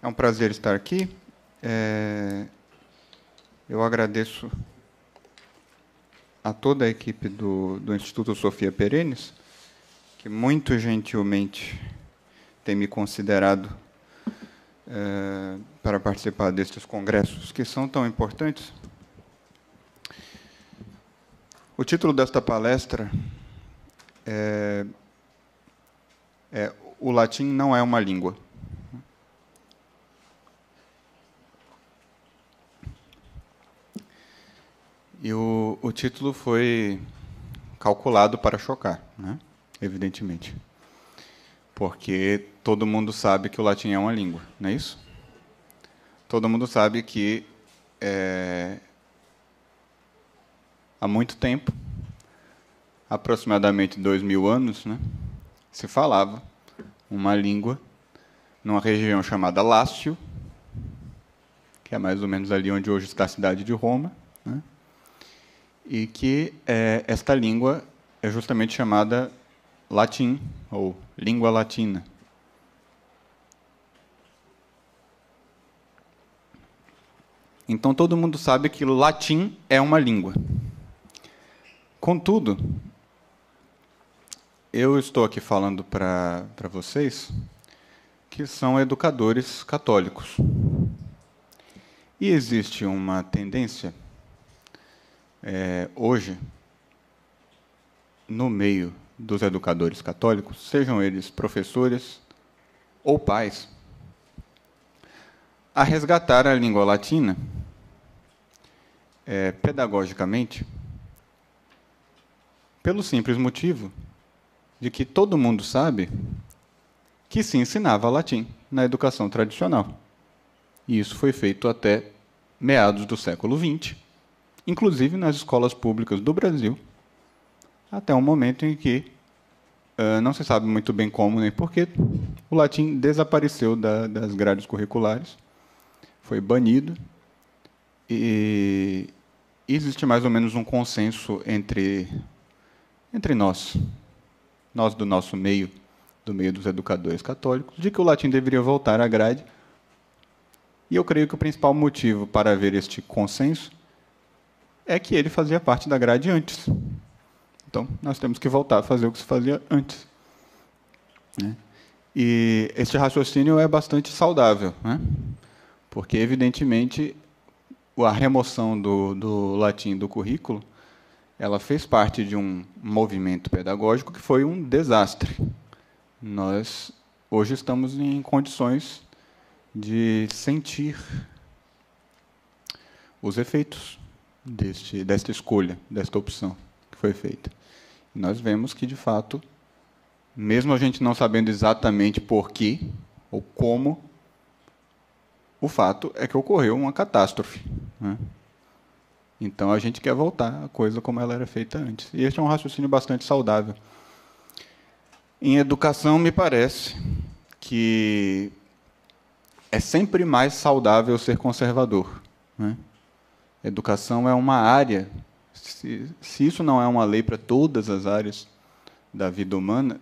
É um prazer estar aqui. É... Eu agradeço a toda a equipe do, do Instituto Sofia Perenes, que muito gentilmente tem me considerado é, para participar destes congressos que são tão importantes. O título desta palestra é, é O latim não é uma língua. E o, o título foi calculado para chocar, né? evidentemente. Porque todo mundo sabe que o latim é uma língua, não é isso? Todo mundo sabe que é, há muito tempo, aproximadamente dois mil anos, né, se falava uma língua numa região chamada Lácio, que é mais ou menos ali onde hoje está a cidade de Roma, né, e que é, esta língua é justamente chamada latim, ou língua latina. Então todo mundo sabe que latim é uma língua. Contudo, eu estou aqui falando para vocês que são educadores católicos. E existe uma tendência é, hoje, no meio dos educadores católicos, sejam eles professores ou pais, a resgatar a língua latina é, pedagogicamente, pelo simples motivo de que todo mundo sabe que se ensinava latim na educação tradicional. E isso foi feito até meados do século XX inclusive nas escolas públicas do Brasil, até um momento em que uh, não se sabe muito bem como nem porquê, o latim desapareceu da, das grades curriculares, foi banido, e existe mais ou menos um consenso entre, entre nós, nós do nosso meio, do meio dos educadores católicos, de que o latim deveria voltar à grade. E eu creio que o principal motivo para haver este consenso é que ele fazia parte da grade antes. Então, nós temos que voltar a fazer o que se fazia antes. Né? E este raciocínio é bastante saudável, né? porque, evidentemente, a remoção do, do latim do currículo ela fez parte de um movimento pedagógico que foi um desastre. Nós hoje estamos em condições de sentir os efeitos deste, desta escolha, desta opção que foi feita. Nós vemos que, de fato, mesmo a gente não sabendo exatamente por quê ou como, o fato é que ocorreu uma catástrofe. Né? Então a gente quer voltar à coisa como ela era feita antes. E este é um raciocínio bastante saudável. Em educação, me parece que é sempre mais saudável ser conservador. Né? Educação é uma área, se, se isso não é uma lei para todas as áreas da vida humana,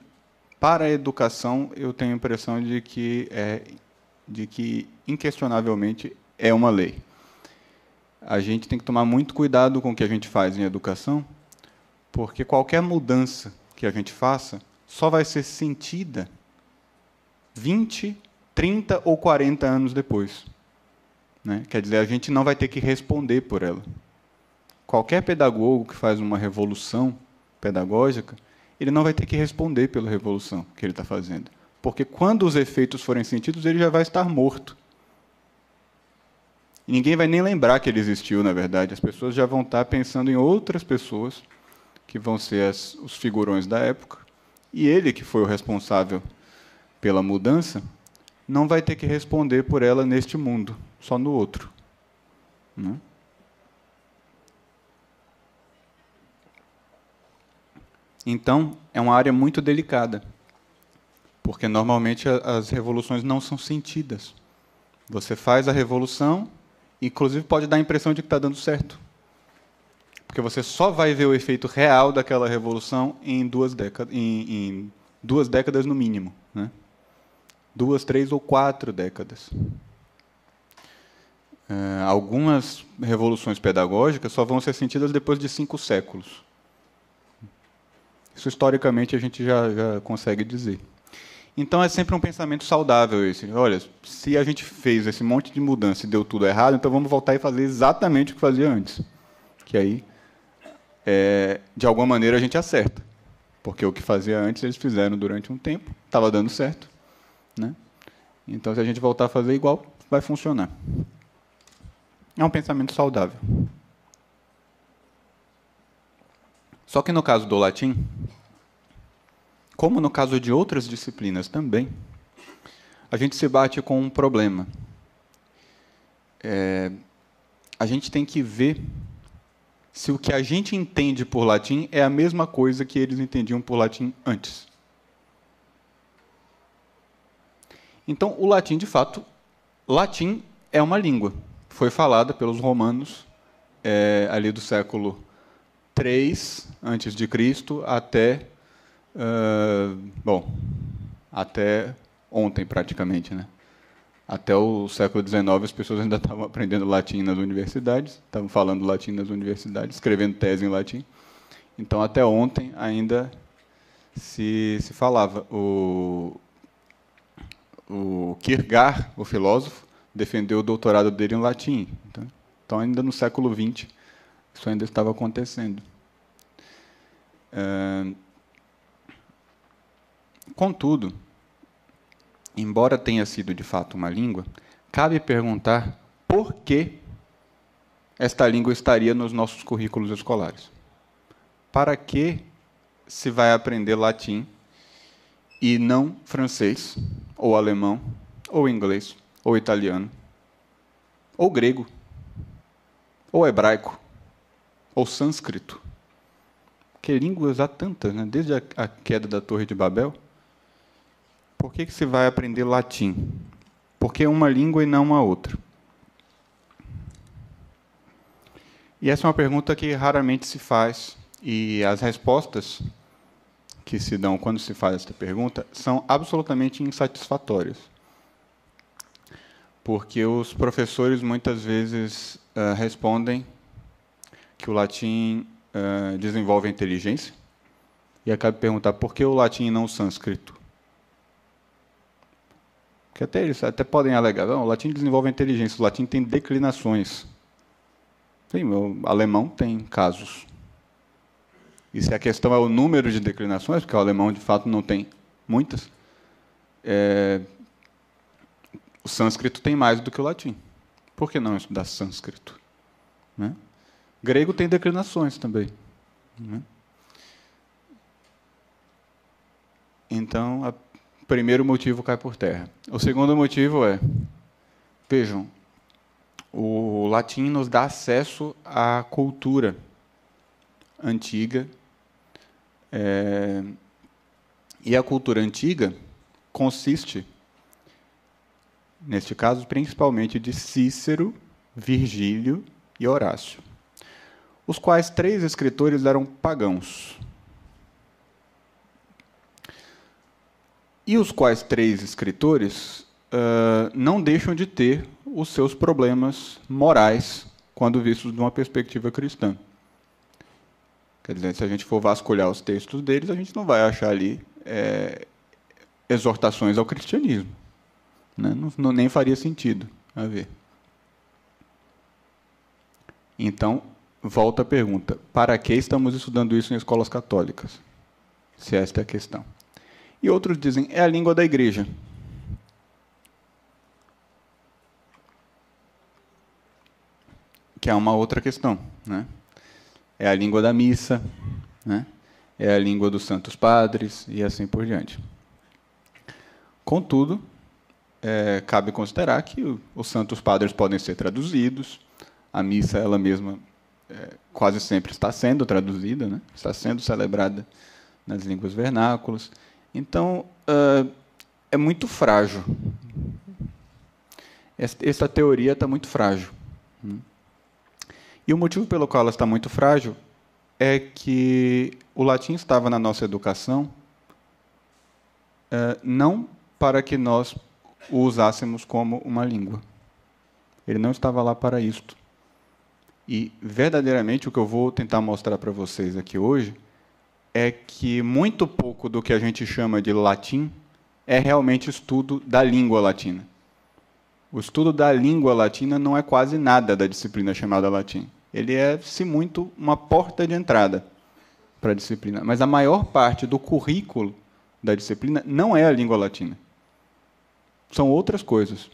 para a educação eu tenho a impressão de que é de que inquestionavelmente é uma lei. A gente tem que tomar muito cuidado com o que a gente faz em educação, porque qualquer mudança que a gente faça só vai ser sentida 20, 30 ou 40 anos depois. Né? Quer dizer, a gente não vai ter que responder por ela. Qualquer pedagogo que faz uma revolução pedagógica, ele não vai ter que responder pela revolução que ele está fazendo. Porque quando os efeitos forem sentidos, ele já vai estar morto. E ninguém vai nem lembrar que ele existiu, na verdade. As pessoas já vão estar pensando em outras pessoas que vão ser as, os figurões da época. E ele, que foi o responsável pela mudança, não vai ter que responder por ela neste mundo só no outro. Né? Então, é uma área muito delicada, porque normalmente as revoluções não são sentidas. Você faz a revolução, inclusive pode dar a impressão de que está dando certo, porque você só vai ver o efeito real daquela revolução em duas décadas, em, em duas décadas no mínimo, né? duas, três ou quatro décadas. É, algumas revoluções pedagógicas só vão ser sentidas depois de cinco séculos. Isso historicamente a gente já, já consegue dizer. Então é sempre um pensamento saudável esse. Olha, se a gente fez esse monte de mudança e deu tudo errado, então vamos voltar e fazer exatamente o que fazia antes. Que aí, é, de alguma maneira, a gente acerta. Porque o que fazia antes eles fizeram durante um tempo, estava dando certo. Né? Então, se a gente voltar a fazer igual, vai funcionar. É um pensamento saudável. Só que no caso do latim, como no caso de outras disciplinas também, a gente se bate com um problema. É, a gente tem que ver se o que a gente entende por latim é a mesma coisa que eles entendiam por latim antes. Então, o latim, de fato, latim é uma língua. Foi falada pelos romanos é, ali do século 3 antes de Cristo até Uh, bom, até ontem praticamente, né? Até o século XIX as pessoas ainda estavam aprendendo latim nas universidades, estavam falando latim nas universidades, escrevendo tese em latim. Então até ontem ainda se, se falava. O, o Kierkegaard, o filósofo, defendeu o doutorado dele em latim. Então, então ainda no século XX isso ainda estava acontecendo. Uh, Contudo, embora tenha sido de fato uma língua, cabe perguntar por que esta língua estaria nos nossos currículos escolares. Para que se vai aprender latim e não francês, ou alemão, ou inglês, ou italiano, ou grego, ou hebraico, ou sânscrito? Que línguas há tantas, né? desde a queda da Torre de Babel por que, que se vai aprender latim? Porque é uma língua e não uma outra. E essa é uma pergunta que raramente se faz, e as respostas que se dão quando se faz esta pergunta são absolutamente insatisfatórias. Porque os professores muitas vezes uh, respondem que o latim uh, desenvolve a inteligência, e acaba de perguntar por que o latim e não o sânscrito? que até eles até podem alegar, não, o latim desenvolve a inteligência, o latim tem declinações. Sim, o alemão tem casos. E se a questão é o número de declinações, porque o alemão de fato não tem muitas, é, o sânscrito tem mais do que o latim. Por que não estudar sânscrito? Né? Grego tem declinações também. Né? Então, a primeiro motivo cai por terra. O segundo motivo é, vejam, o latim nos dá acesso à cultura antiga. É, e a cultura antiga consiste, neste caso, principalmente de Cícero, Virgílio e Horácio, os quais três escritores eram pagãos. e os quais três escritores uh, não deixam de ter os seus problemas morais quando vistos de uma perspectiva cristã. Quer dizer, se a gente for vasculhar os textos deles, a gente não vai achar ali é, exortações ao cristianismo. Né? Não, não, nem faria sentido a ver. Então, volta a pergunta: para que estamos estudando isso em escolas católicas? Se esta é a questão. E outros dizem, é a língua da igreja. Que é uma outra questão. Né? É a língua da missa, né? é a língua dos santos padres e assim por diante. Contudo, é, cabe considerar que os santos padres podem ser traduzidos, a missa ela mesma é, quase sempre está sendo traduzida, né? está sendo celebrada nas línguas vernáculas. Então, uh, é muito frágil. Essa teoria está muito frágil. Né? E o motivo pelo qual ela está muito frágil é que o latim estava na nossa educação não para que nós o usássemos como uma língua. Ele não estava lá para isto. E, verdadeiramente, o que eu vou tentar mostrar para vocês aqui hoje é que muito pouco do que a gente chama de latim é realmente estudo da língua latina. O estudo da língua latina não é quase nada da disciplina chamada latim. Ele é, se muito, uma porta de entrada para a disciplina. Mas a maior parte do currículo da disciplina não é a língua latina. São outras coisas.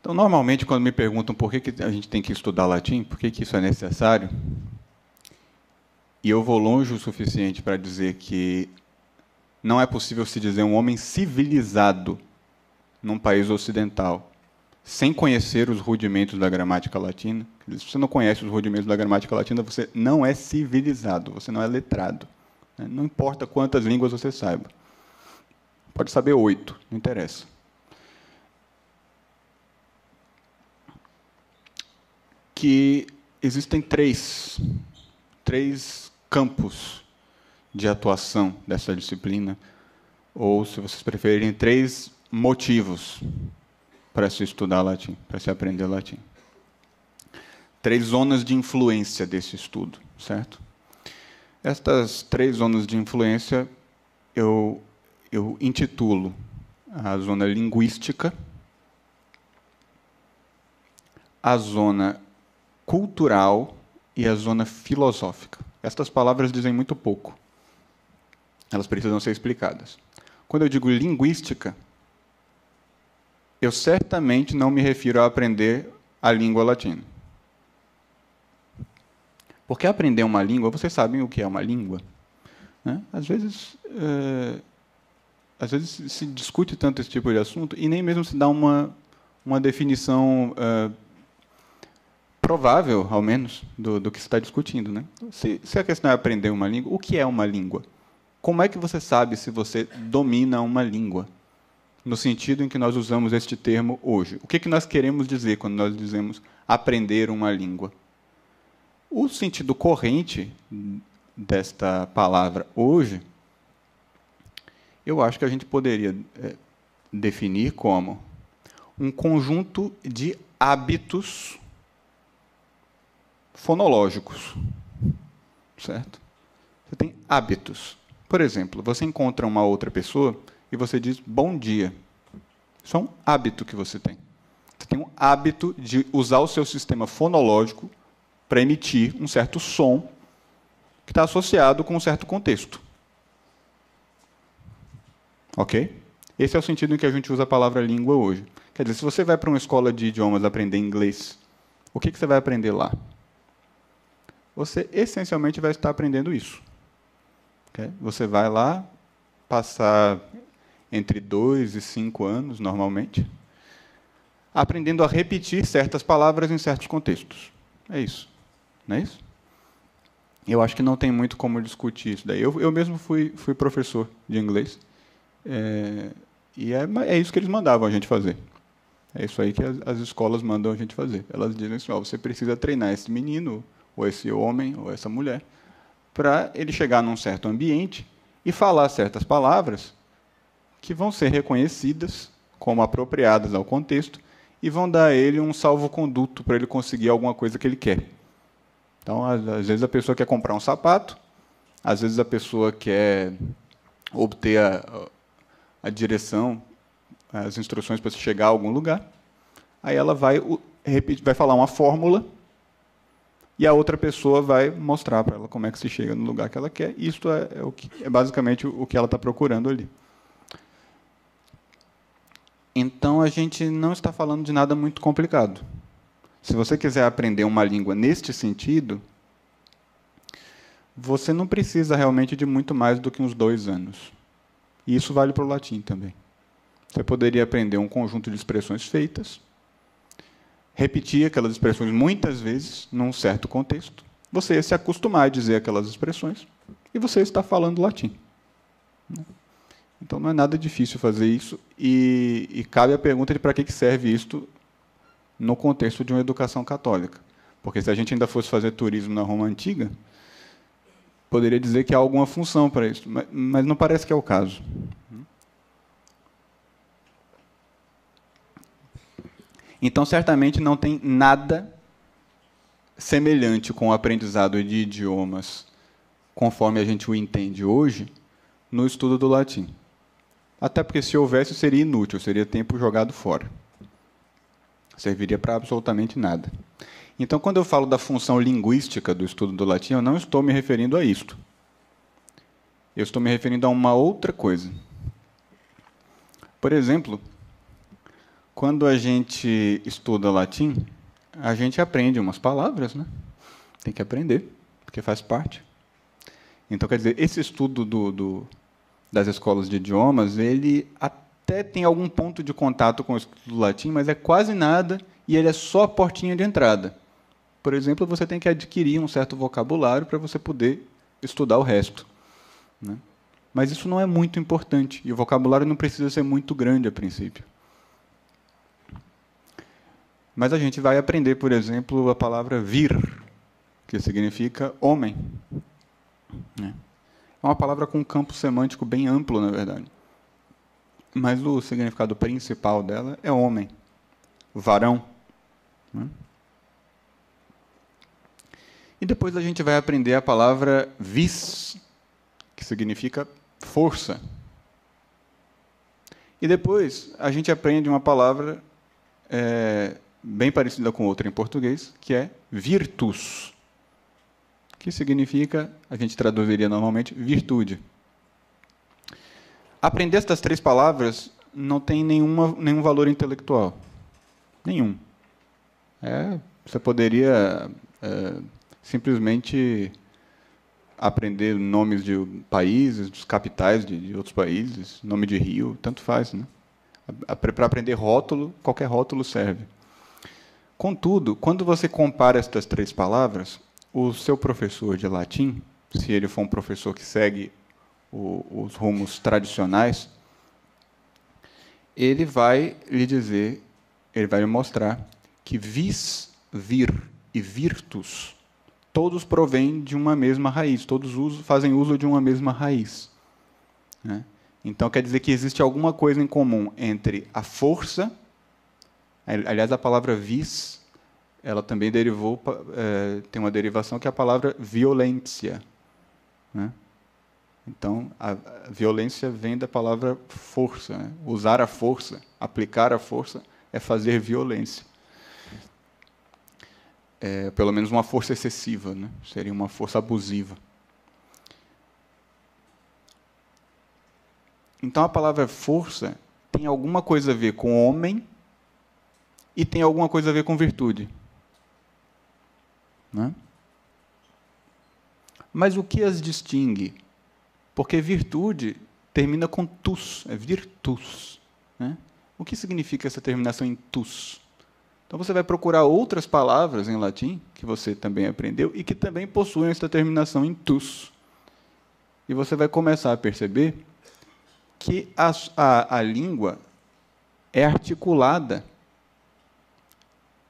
Então, normalmente, quando me perguntam por que, a gente tem que estudar latim, por que, que isso é necessário, e eu vou longe o suficiente para dizer que não é possível se dizer um homem civilizado num país ocidental sem conhecer os rudimentos da gramática latina. Se você não conhece os rudimentos da gramática latina, você não é civilizado, você não é letrado. Né? Não importa quantas línguas você saiba. Pode saber oito, não interessa. Que existem três, três campos de atuação dessa disciplina, ou, se vocês preferirem, três motivos para se estudar latim, para se aprender latim. Três zonas de influência desse estudo, certo? Estas três zonas de influência eu, eu intitulo a zona linguística, a zona cultural e a zona filosófica. Estas palavras dizem muito pouco. Elas precisam ser explicadas. Quando eu digo linguística, eu certamente não me refiro a aprender a língua latina. Porque aprender uma língua, vocês sabem o que é uma língua? Né? Às vezes, é, às vezes se discute tanto esse tipo de assunto e nem mesmo se dá uma uma definição é, provável, ao menos, do, do que se está discutindo, né? Se, se a questão é aprender uma língua, o que é uma língua? Como é que você sabe se você domina uma língua? no sentido em que nós usamos este termo hoje. O que, que nós queremos dizer quando nós dizemos aprender uma língua? O sentido corrente desta palavra hoje, eu acho que a gente poderia é, definir como um conjunto de hábitos fonológicos. Certo? Você tem hábitos. Por exemplo, você encontra uma outra pessoa e você diz bom dia. Isso é um hábito que você tem. Você tem um hábito de usar o seu sistema fonológico para emitir um certo som que está associado com um certo contexto. Ok? Esse é o sentido em que a gente usa a palavra língua hoje. Quer dizer, se você vai para uma escola de idiomas aprender inglês, o que, que você vai aprender lá? Você essencialmente vai estar aprendendo isso. Okay? Você vai lá passar entre dois e cinco anos, normalmente, aprendendo a repetir certas palavras em certos contextos. É isso. Não é isso? Eu acho que não tem muito como discutir isso daí. Eu, eu mesmo fui, fui professor de inglês. É, e é, é isso que eles mandavam a gente fazer. É isso aí que as, as escolas mandam a gente fazer. Elas dizem assim: ó, você precisa treinar esse menino, ou esse homem, ou essa mulher, para ele chegar num certo ambiente e falar certas palavras que vão ser reconhecidas como apropriadas ao contexto e vão dar a ele um salvo-conduto para ele conseguir alguma coisa que ele quer. Então, às vezes a pessoa quer comprar um sapato, às vezes a pessoa quer obter a, a direção, as instruções para chegar a algum lugar. Aí ela vai, vai falar uma fórmula e a outra pessoa vai mostrar para ela como é que se chega no lugar que ela quer. Isto é, é, o que, é basicamente o que ela está procurando ali. Então a gente não está falando de nada muito complicado. Se você quiser aprender uma língua neste sentido, você não precisa realmente de muito mais do que uns dois anos. E isso vale para o latim também. Você poderia aprender um conjunto de expressões feitas, repetir aquelas expressões muitas vezes num certo contexto. Você ia se acostumar a dizer aquelas expressões e você está falando latim. Então não é nada difícil fazer isso e, e cabe a pergunta de para que serve isto no contexto de uma educação católica. Porque se a gente ainda fosse fazer turismo na Roma antiga, poderia dizer que há alguma função para isso, mas, não parece que é o caso. Então, certamente não tem nada semelhante com o aprendizado de idiomas, conforme a gente o entende hoje, no estudo do latim. Até porque, se houvesse, seria inútil, seria tempo jogado fora. Serviria para absolutamente nada. Então, quando eu falo da função linguística do estudo do latim, eu não estou me referindo a isto. Eu estou me referindo a uma outra coisa. Por exemplo, quando a gente estuda latim, a gente aprende umas palavras, né? Tem que aprender, porque faz parte. Então, quer dizer, esse estudo do, do, das escolas de idiomas, ele até tem algum ponto de contato com o estudo do latim, mas é quase nada e ele é só a portinha de entrada. Por exemplo, você tem que adquirir um certo vocabulário para você poder estudar o resto. Né? Mas isso não é muito importante, e o vocabulário não precisa ser muito grande a princípio. Mas a gente vai aprender, por exemplo, a palavra vir, que significa homem. Né? É uma palavra com um campo semântico bem amplo, na verdade. Mas o significado principal dela é homem, varão. Né? E depois a gente vai aprender a palavra vis, que significa força. E depois a gente aprende uma palavra é, bem parecida com outra em português, que é virtus, que significa, a gente traduziria normalmente, virtude. Aprender estas três palavras não tem nenhuma, nenhum valor intelectual. Nenhum. É, você poderia é, simplesmente aprender nomes de países, dos capitais de, de outros países, nome de rio, tanto faz. Né? Para aprender rótulo, qualquer rótulo serve. Contudo, quando você compara estas três palavras, o seu professor de latim, se ele for um professor que segue o, os rumos tradicionais, ele vai lhe dizer, ele vai lhe mostrar que vis, vir e virtus, todos provêm de uma mesma raiz, todos uso, fazem uso de uma mesma raiz. Né? Então quer dizer que existe alguma coisa em comum entre a força Aliás, a palavra vis, ela também derivou, é, tem uma derivação que é a palavra violência. Né? Então, a, violência vem da palavra força. Né? Usar a força, aplicar a força, é fazer violência. É, pelo menos uma força excessiva, né? seria uma força abusiva. Então, a palavra força tem alguma coisa a ver com homem e tem alguma coisa a ver com virtude. Né? Mas o que as distingue? Porque virtude termina com tus, é virtus. Né? O que significa essa terminação em tus? Então você vai procurar outras palavras em latim, que você também aprendeu, e que também possuem essa terminação em tus. E você vai começar a perceber que a, a, a língua é articulada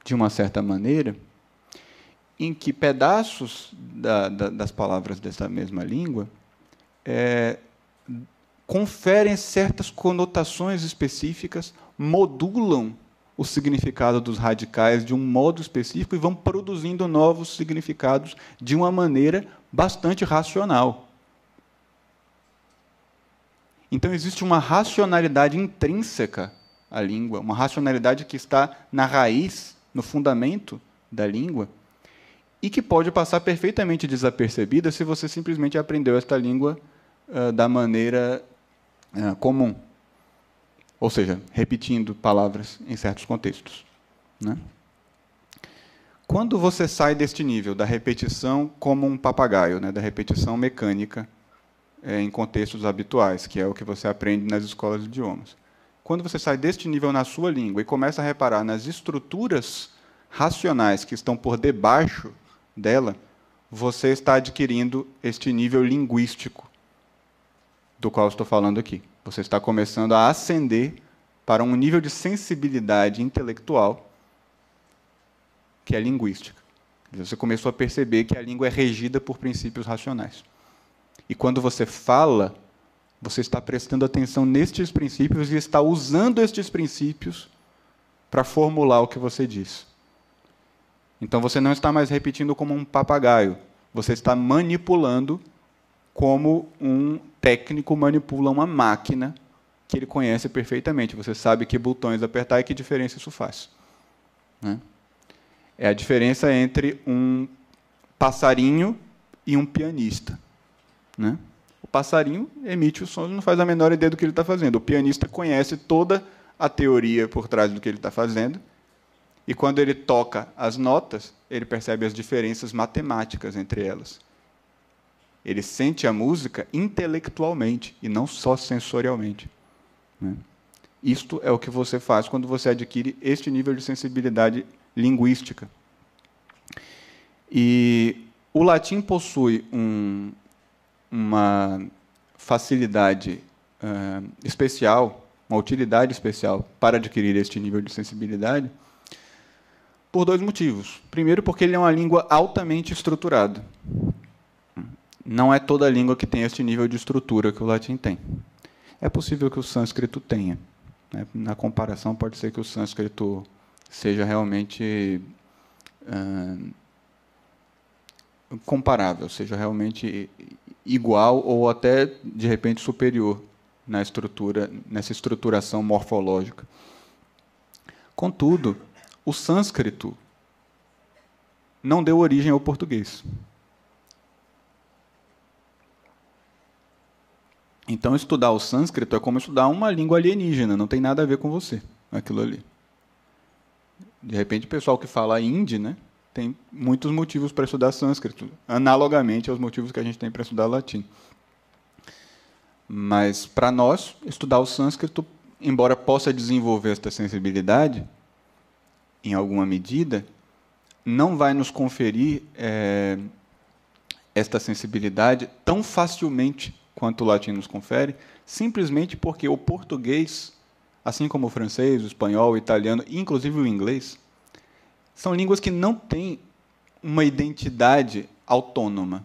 de uma certa maneira, em que pedaços da, da, das palavras dessa mesma língua é, conferem certas conotações específicas, modulam o significado dos radicais de um modo específico e vão produzindo novos significados de uma maneira bastante racional. Então existe uma racionalidade intrínseca à língua, uma racionalidade que está na raiz no fundamento da língua e que pode passar perfeitamente desapercebida se você simplesmente aprendeu esta língua uh, da maneira uh, comum, ou seja, repetindo palavras em certos contextos. Né? Quando você sai deste nível da repetição como um papagaio, né, da repetição mecânica é, em contextos habituais, que é o que você aprende nas escolas de idiomas, quando você sai deste nível na sua língua e começa a reparar nas estruturas racionais que estão por debaixo dela, você está adquirindo este nível linguístico do qual estou falando aqui. Você está começando a ascender para um nível de sensibilidade intelectual que é linguística. Você começou a perceber que a língua é regida por princípios racionais. E quando você fala, você está prestando atenção nestes princípios e está usando estes princípios para formular o que você diz. Então você não está mais repetindo como um papagaio, você está manipulando como um técnico manipula uma máquina que ele conhece perfeitamente. Você sabe que botões apertar e que diferença isso faz. Né? É a diferença entre um passarinho e um pianista. Né? O passarinho emite o som e não faz a menor ideia do que ele está fazendo. O pianista conhece toda a teoria por trás do que ele está fazendo. E quando ele toca as notas, ele percebe as diferenças matemáticas entre elas. Ele sente a música intelectualmente e não só sensorialmente. Né? Isto é o que você faz quando você adquire este nível de sensibilidade linguística. E o latim possui um, uma facilidade uh, especial, uma utilidade especial para adquirir este nível de sensibilidade, por dois motivos. Primeiro, porque ele é uma língua altamente estruturada. Não é toda língua que tem este nível de estrutura que o latim tem. É possível que o sânscrito tenha. Né? Na comparação, pode ser que o sânscrito seja realmente uh, comparável, seja realmente igual ou até de repente superior na estrutura, nessa estruturação morfológica. Contudo, o sânscrito não deu origem ao português. Então, estudar o sânscrito é como estudar uma língua alienígena, não tem nada a ver com você, aquilo ali. De repente, o pessoal que fala hindi, né, tem muitos motivos para estudar sânscrito, analogamente aos motivos que a gente tem para estudar latim. Mas, para nós, estudar o sânscrito, embora possa desenvolver esta sensibilidade, em alguma medida, não vai nos conferir é, esta sensibilidade tão facilmente quanto o latim nos confere, simplesmente porque o português, assim como o francês, o espanhol, o italiano, inclusive o inglês, são línguas que não têm uma identidade autônoma.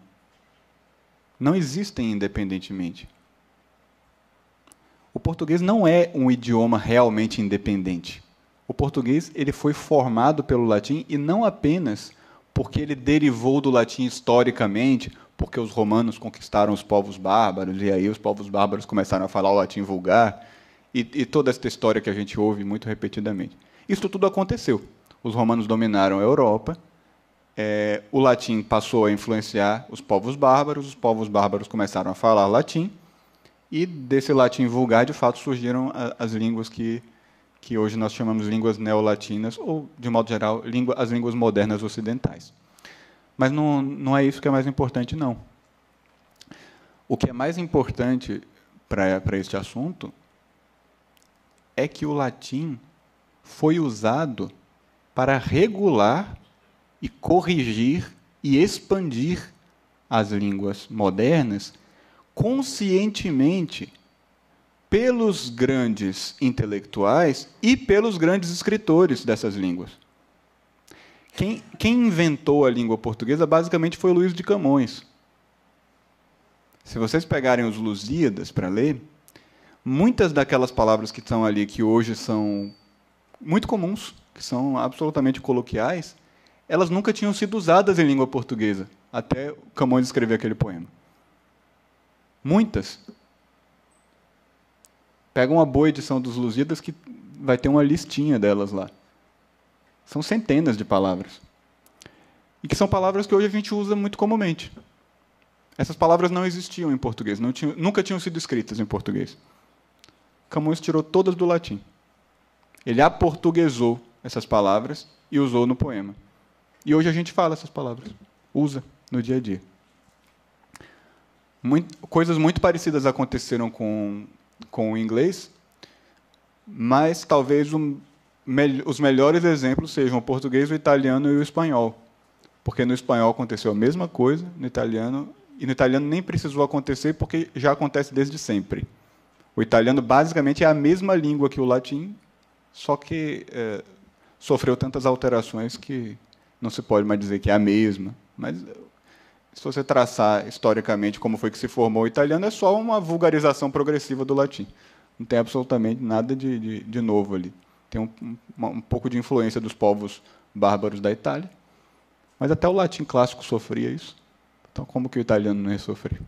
Não existem independentemente. O português não é um idioma realmente independente. O português ele foi formado pelo latim e não apenas porque ele derivou do latim historicamente, porque os romanos conquistaram os povos bárbaros, e aí os povos bárbaros começaram a falar o latim vulgar, e, e toda essa história que a gente ouve muito repetidamente. Isso tudo aconteceu. Os romanos dominaram a Europa, é, o latim passou a influenciar os povos bárbaros, os povos bárbaros começaram a falar latim, e desse latim vulgar, de fato, surgiram as línguas que, que hoje nós chamamos línguas neolatinas, ou, de modo geral, língua, as línguas modernas ocidentais. Mas não, não é isso que é mais importante, não. O que é mais importante para este assunto é que o latim foi usado para regular e corrigir e expandir as línguas modernas conscientemente pelos grandes intelectuais e pelos grandes escritores dessas línguas. Quem, quem inventou a língua portuguesa basicamente foi Luís de Camões. Se vocês pegarem os Lusíadas para ler, muitas daquelas palavras que estão ali, que hoje são muito comuns, que são absolutamente coloquiais, elas nunca tinham sido usadas em língua portuguesa, até Camões escrever aquele poema. Muitas. Pega uma boa edição dos Lusíadas que vai ter uma listinha delas lá. São centenas de palavras. E que são palavras que hoje a gente usa muito comumente. Essas palavras não existiam em português, tinham, nunca tinham sido escritas em português. Camões tirou todas do latim. Ele aportuguesou essas palavras e usou no poema. E hoje a gente fala essas palavras, usa no dia a dia. Muito, coisas muito parecidas aconteceram com, com o inglês, mas talvez um, os melhores exemplos sejam o português, o italiano e o espanhol. Porque no espanhol aconteceu a mesma coisa, no italiano, e no italiano nem precisou acontecer porque já acontece desde sempre. O italiano basicamente é a mesma língua que o latim, só que é, sofreu tantas alterações que não se pode mais dizer que é a mesma. Mas se você traçar historicamente como foi que se formou o italiano, é só uma vulgarização progressiva do latim. Não tem absolutamente nada de, de, de novo ali tem um, um, pouco de influência dos povos bárbaros da Itália, mas até o latim clássico sofria isso. Então, como que o italiano não ia sofrer?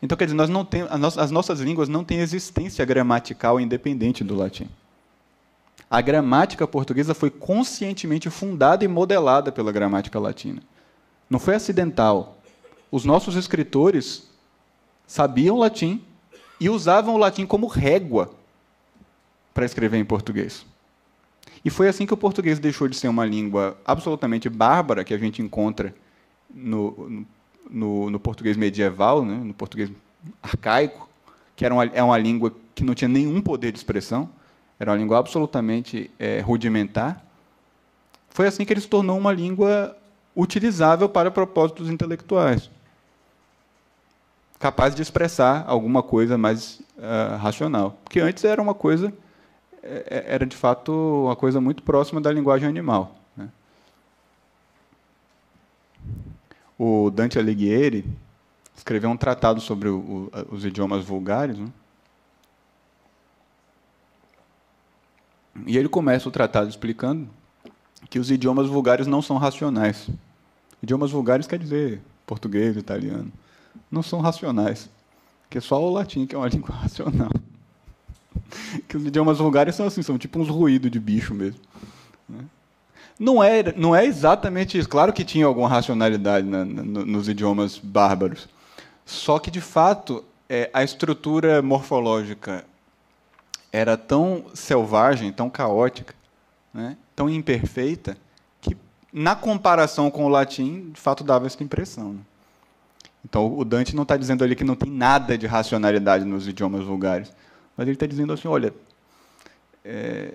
Então, quer dizer, nós não tem, as nossas línguas não têm existência gramatical independente do latim. A gramática portuguesa foi conscientemente fundada e modelada pela gramática latina. Não foi acidental. Os nossos escritores sabiam latim e usavam o latim como régua para escrever em português. E foi assim que o português deixou de ser uma língua absolutamente bárbara que a gente encontra no, no, no português medieval, né, no português arcaico, que era uma, é uma língua que não tinha nenhum poder de expressão, era uma língua absolutamente é, rudimentar. Foi assim que ele se tornou uma língua utilizável para propósitos intelectuais, capaz de expressar alguma coisa mais uh, racional, porque antes era uma coisa era de fato uma coisa muito próxima da linguagem animal. Né? O Dante Alighieri escreveu um tratado sobre o, os idiomas vulgares, né? e ele começa o tratado explicando que os idiomas vulgares não são racionais. Idiomas vulgares quer dizer português, italiano. Não são racionais. Que é só o latim que é uma língua racional. Que os idiomas vulgares são assim, são tipo uns ruídos de bicho mesmo. Né? Não é, não é exatamente isso. Claro que tinha alguma racionalidade na, na, nos idiomas bárbaros. Só que, de fato, é, a estrutura morfológica era tão selvagem, tão caótica, né, tão imperfeita, que, na comparação com o latim, de fato dava essa impressão. Né? Então, o Dante não está dizendo ali que não tem nada de racionalidade nos idiomas vulgares. Mas ele está dizendo assim: olha, é,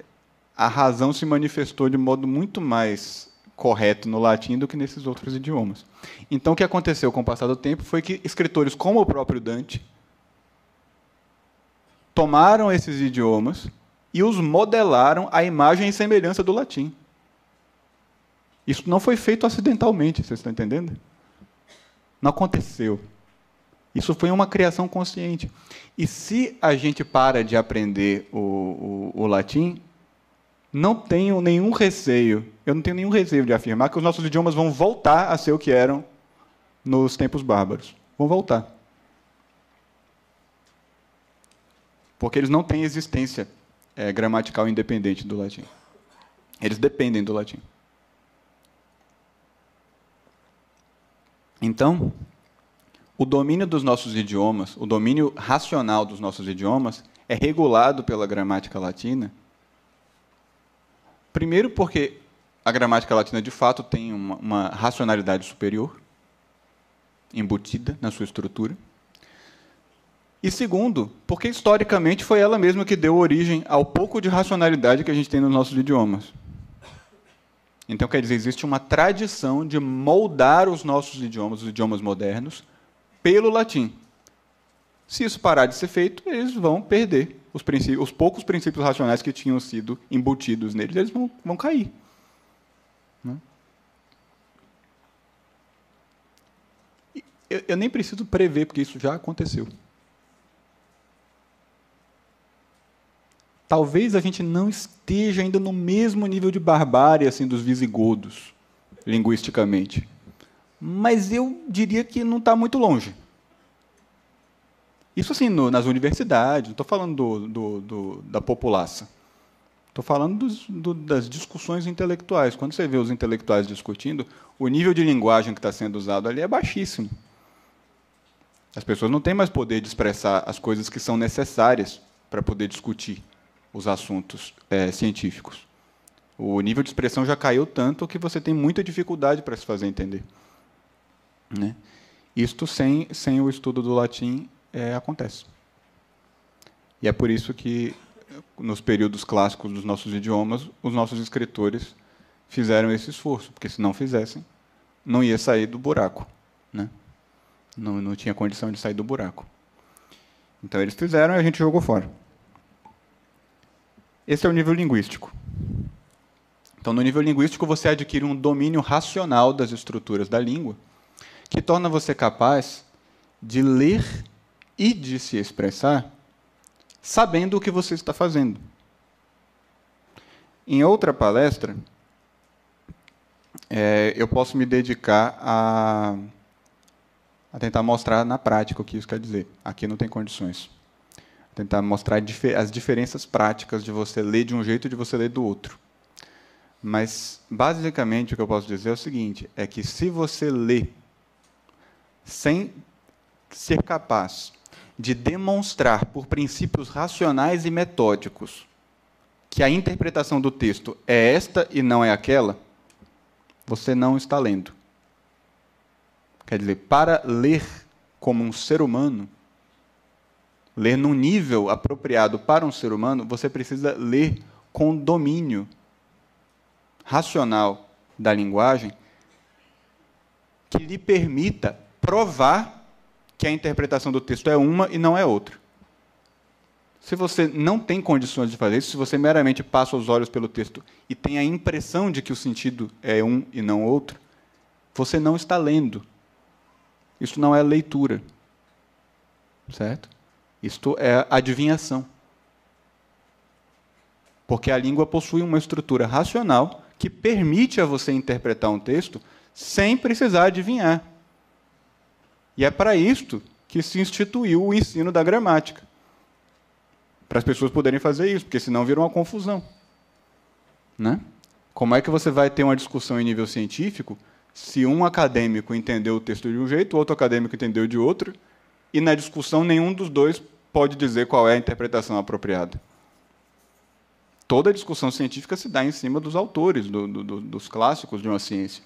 a razão se manifestou de modo muito mais correto no latim do que nesses outros idiomas. Então, o que aconteceu com o passar do tempo foi que escritores como o próprio Dante tomaram esses idiomas e os modelaram à imagem e semelhança do latim. Isso não foi feito acidentalmente, vocês estão entendendo? Não aconteceu. Isso foi uma criação consciente. E se a gente para de aprender o, o, o latim, não tenho nenhum receio, eu não tenho nenhum receio de afirmar que os nossos idiomas vão voltar a ser o que eram nos tempos bárbaros. Vão voltar. Porque eles não têm existência é, gramatical independente do latim. Eles dependem do latim. Então, o domínio dos nossos idiomas, o domínio racional dos nossos idiomas, é regulado pela gramática latina. Primeiro, porque a gramática latina de fato tem uma, uma racionalidade superior, embutida na sua estrutura. E segundo, porque historicamente foi ela mesma que deu origem ao pouco de racionalidade que a gente tem nos nossos idiomas. Então, quer dizer, existe uma tradição de moldar os nossos idiomas, os idiomas modernos, pelo latim. Se isso parar de ser feito, eles vão perder os, os poucos princípios racionais que tinham sido embutidos neles, eles vão, vão cair. Né? Eu, eu nem preciso prever, porque isso já aconteceu. Talvez a gente não esteja ainda no mesmo nível de barbárie assim dos visigodos, linguisticamente mas eu diria que não está muito longe. Isso assim, no, nas universidades, não estou falando do, do, do, da população. Estou falando dos, das discussões intelectuais. Quando você vê os intelectuais discutindo, o nível de linguagem que está sendo usado ali é baixíssimo. As pessoas não têm mais poder de expressar as coisas que são necessárias para poder discutir os assuntos é, científicos. O nível de expressão já caiu tanto que você tem muita dificuldade para se fazer entender. Né? Isto sem, sem o estudo do latim é, acontece. E é por isso que, nos períodos clássicos dos nossos idiomas, os nossos escritores fizeram esse esforço, porque se não fizessem, não ia sair do buraco. Né? Não, não tinha condição de sair do buraco. Então eles fizeram e a gente jogou fora. Esse é o nível linguístico. Então, no nível linguístico, você adquire um domínio racional das estruturas da língua que torna você capaz de ler e de se expressar sabendo o que você está fazendo. Em outra palestra, é, eu posso me dedicar a, a tentar mostrar na prática o que isso quer dizer. Aqui não tem condições. Tentar mostrar as diferenças práticas de você ler de um jeito e de você ler do outro. Mas, basicamente, o que eu posso dizer é o seguinte: é que se você lê sem ser capaz de demonstrar por princípios racionais e metódicos que a interpretação do texto é esta e não é aquela, você não está lendo. Quer dizer, para ler como um ser humano, ler num nível apropriado para um ser humano, você precisa ler com domínio racional da linguagem que lhe permita provar que a interpretação do texto é uma e não é outra. Se você não tem condições de fazer isso, se você meramente passa os olhos pelo texto e tem a impressão de que o sentido é um e não outro, você não está lendo. Isso não é leitura. Certo? Isto é adivinhação. Porque a língua possui uma estrutura racional que permite a você interpretar um texto sem precisar adivinhar. E é para isto que se instituiu o ensino da gramática. Para as pessoas poderem fazer isso, porque senão vira uma confusão. Né? Como é que você vai ter uma discussão em nível científico se um acadêmico entendeu o texto de um jeito, outro acadêmico entendeu de outro, e na discussão nenhum dos dois pode dizer qual é a interpretação apropriada? Toda discussão científica se dá em cima dos autores, do, do, dos clássicos de uma ciência.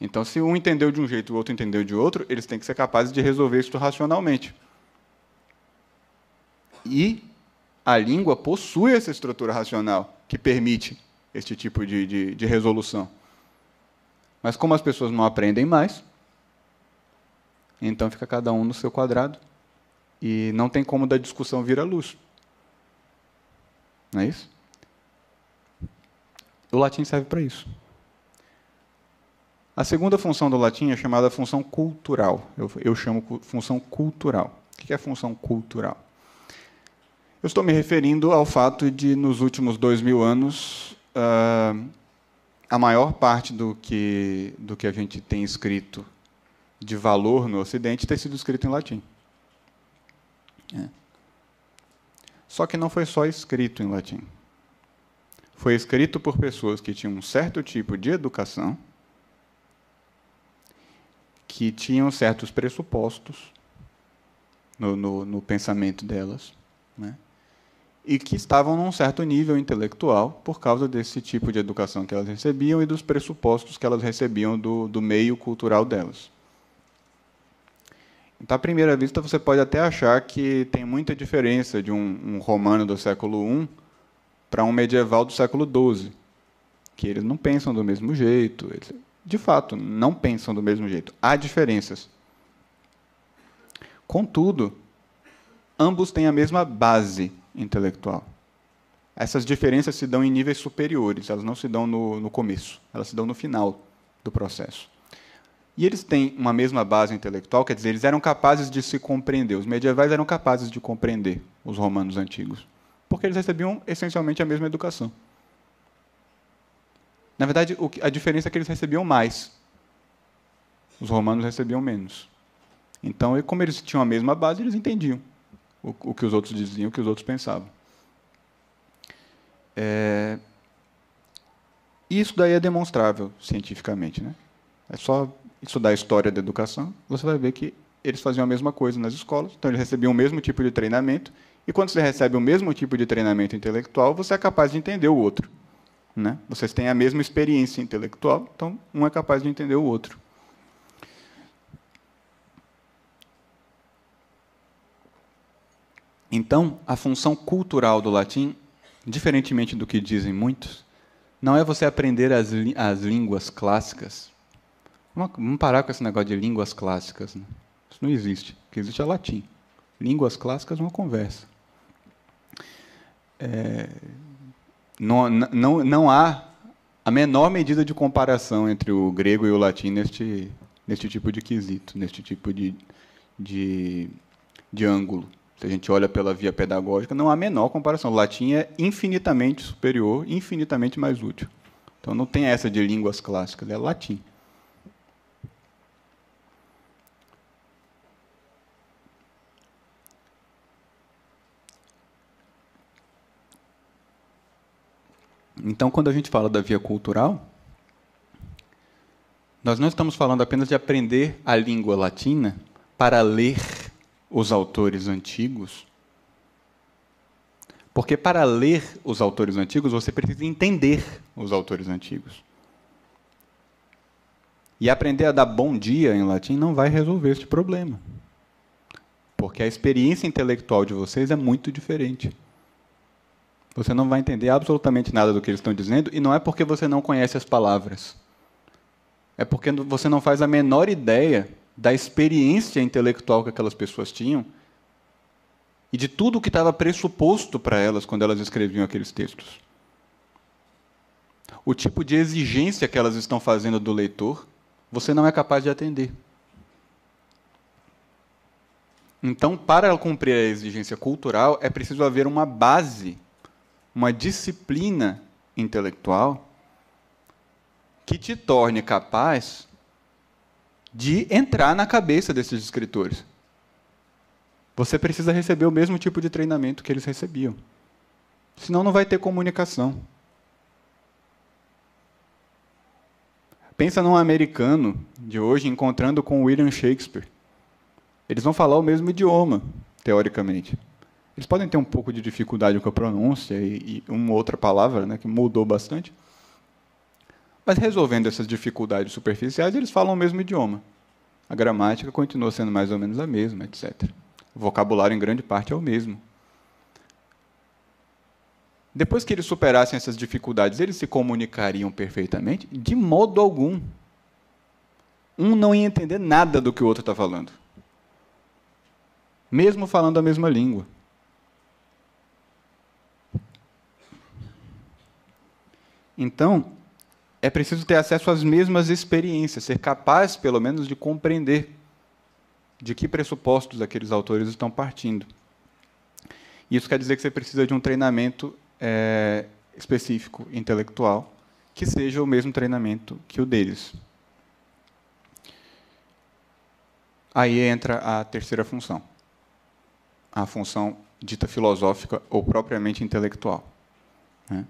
Então, se um entendeu de um jeito e o outro entendeu de outro, eles têm que ser capazes de resolver isso racionalmente. E a língua possui essa estrutura racional que permite este tipo de, de, de resolução. Mas como as pessoas não aprendem mais, então fica cada um no seu quadrado e não tem como da discussão vir à luz. Não é isso? O latim serve para isso. A segunda função do latim é chamada função cultural. Eu, eu chamo função cultural. O que é função cultural? Eu estou me referindo ao fato de, nos últimos dois mil anos, uh, a maior parte do que, do que a gente tem escrito de valor no Ocidente ter sido escrito em latim. É. Só que não foi só escrito em latim. Foi escrito por pessoas que tinham um certo tipo de educação que tinham certos pressupostos no, no, no pensamento delas, né? e que estavam num certo nível intelectual por causa desse tipo de educação que elas recebiam e dos pressupostos que elas recebiam do, do meio cultural delas. Então, à primeira vista, você pode até achar que tem muita diferença de um, um romano do século I para um medieval do século XII, que eles não pensam do mesmo jeito, de fato, não pensam do mesmo jeito. Há diferenças. Contudo, ambos têm a mesma base intelectual. Essas diferenças se dão em níveis superiores, elas não se dão no, no começo, elas se dão no final do processo. E eles têm uma mesma base intelectual, quer dizer, eles eram capazes de se compreender. Os medievais eram capazes de compreender os romanos antigos, porque eles recebiam essencialmente a mesma educação. Na verdade, a diferença é que eles recebiam mais. Os romanos recebiam menos. Então, como eles tinham a mesma base, eles entendiam o, que os outros diziam, o que os outros pensavam. É... Isso daí é demonstrável cientificamente. Né? É só estudar a história da educação, você vai ver que eles faziam a mesma coisa nas escolas, então eles recebiam o mesmo tipo de treinamento, e quando você recebe o mesmo tipo de treinamento intelectual, você é capaz de entender o outro. Né? Vocês têm a mesma experiência intelectual, então um é capaz de entender o outro. Então, a função cultural do latim, diferentemente do que dizem muitos, não é você aprender as, as línguas clássicas. Vamos parar com esse negócio de línguas clássicas. Né? Isso não existe. O que existe é latim. Línguas clássicas é uma conversa. É, não, não, não há a menor medida de comparação entre o grego e o latim neste, neste tipo de quesito, neste tipo de, de, de ângulo. Se a gente olha pela via pedagógica, não há a menor comparação. O latim é infinitamente superior, infinitamente mais útil. Então não tem essa de línguas clássicas, é latim. Então, quando a gente fala da via cultural, nós não estamos falando apenas de aprender a língua latina para ler os autores antigos. Porque para ler os autores antigos, você precisa entender os autores antigos. E aprender a dar bom dia em latim não vai resolver este problema. Porque a experiência intelectual de vocês é muito diferente. Você não vai entender absolutamente nada do que eles estão dizendo, e não é porque você não conhece as palavras. É porque você não faz a menor ideia da experiência intelectual que aquelas pessoas tinham e de tudo o que estava pressuposto para elas quando elas escreviam aqueles textos. O tipo de exigência que elas estão fazendo do leitor, você não é capaz de atender. Então, para cumprir a exigência cultural, é preciso haver uma base uma disciplina intelectual que te torne capaz de entrar na cabeça desses escritores. Você precisa receber o mesmo tipo de treinamento que eles recebiam. Senão não vai ter comunicação. Pensa num americano de hoje encontrando com William Shakespeare. Eles vão falar o mesmo idioma, teoricamente. Eles podem ter um pouco de dificuldade com a pronúncia e, e uma outra palavra né, que mudou bastante. Mas resolvendo essas dificuldades superficiais, eles falam o mesmo idioma. A gramática continua sendo mais ou menos a mesma, etc. O vocabulário, em grande parte, é o mesmo. Depois que eles superassem essas dificuldades, eles se comunicariam perfeitamente? De modo algum. Um não ia entender nada do que o outro está falando. Mesmo falando a mesma língua. Então, é preciso ter acesso às mesmas experiências, ser capaz, pelo menos, de compreender de que pressupostos aqueles autores estão partindo. Isso quer dizer que você precisa de um treinamento é, específico, intelectual, que seja o mesmo treinamento que o deles. Aí entra a terceira função, a função dita filosófica ou propriamente intelectual. Né?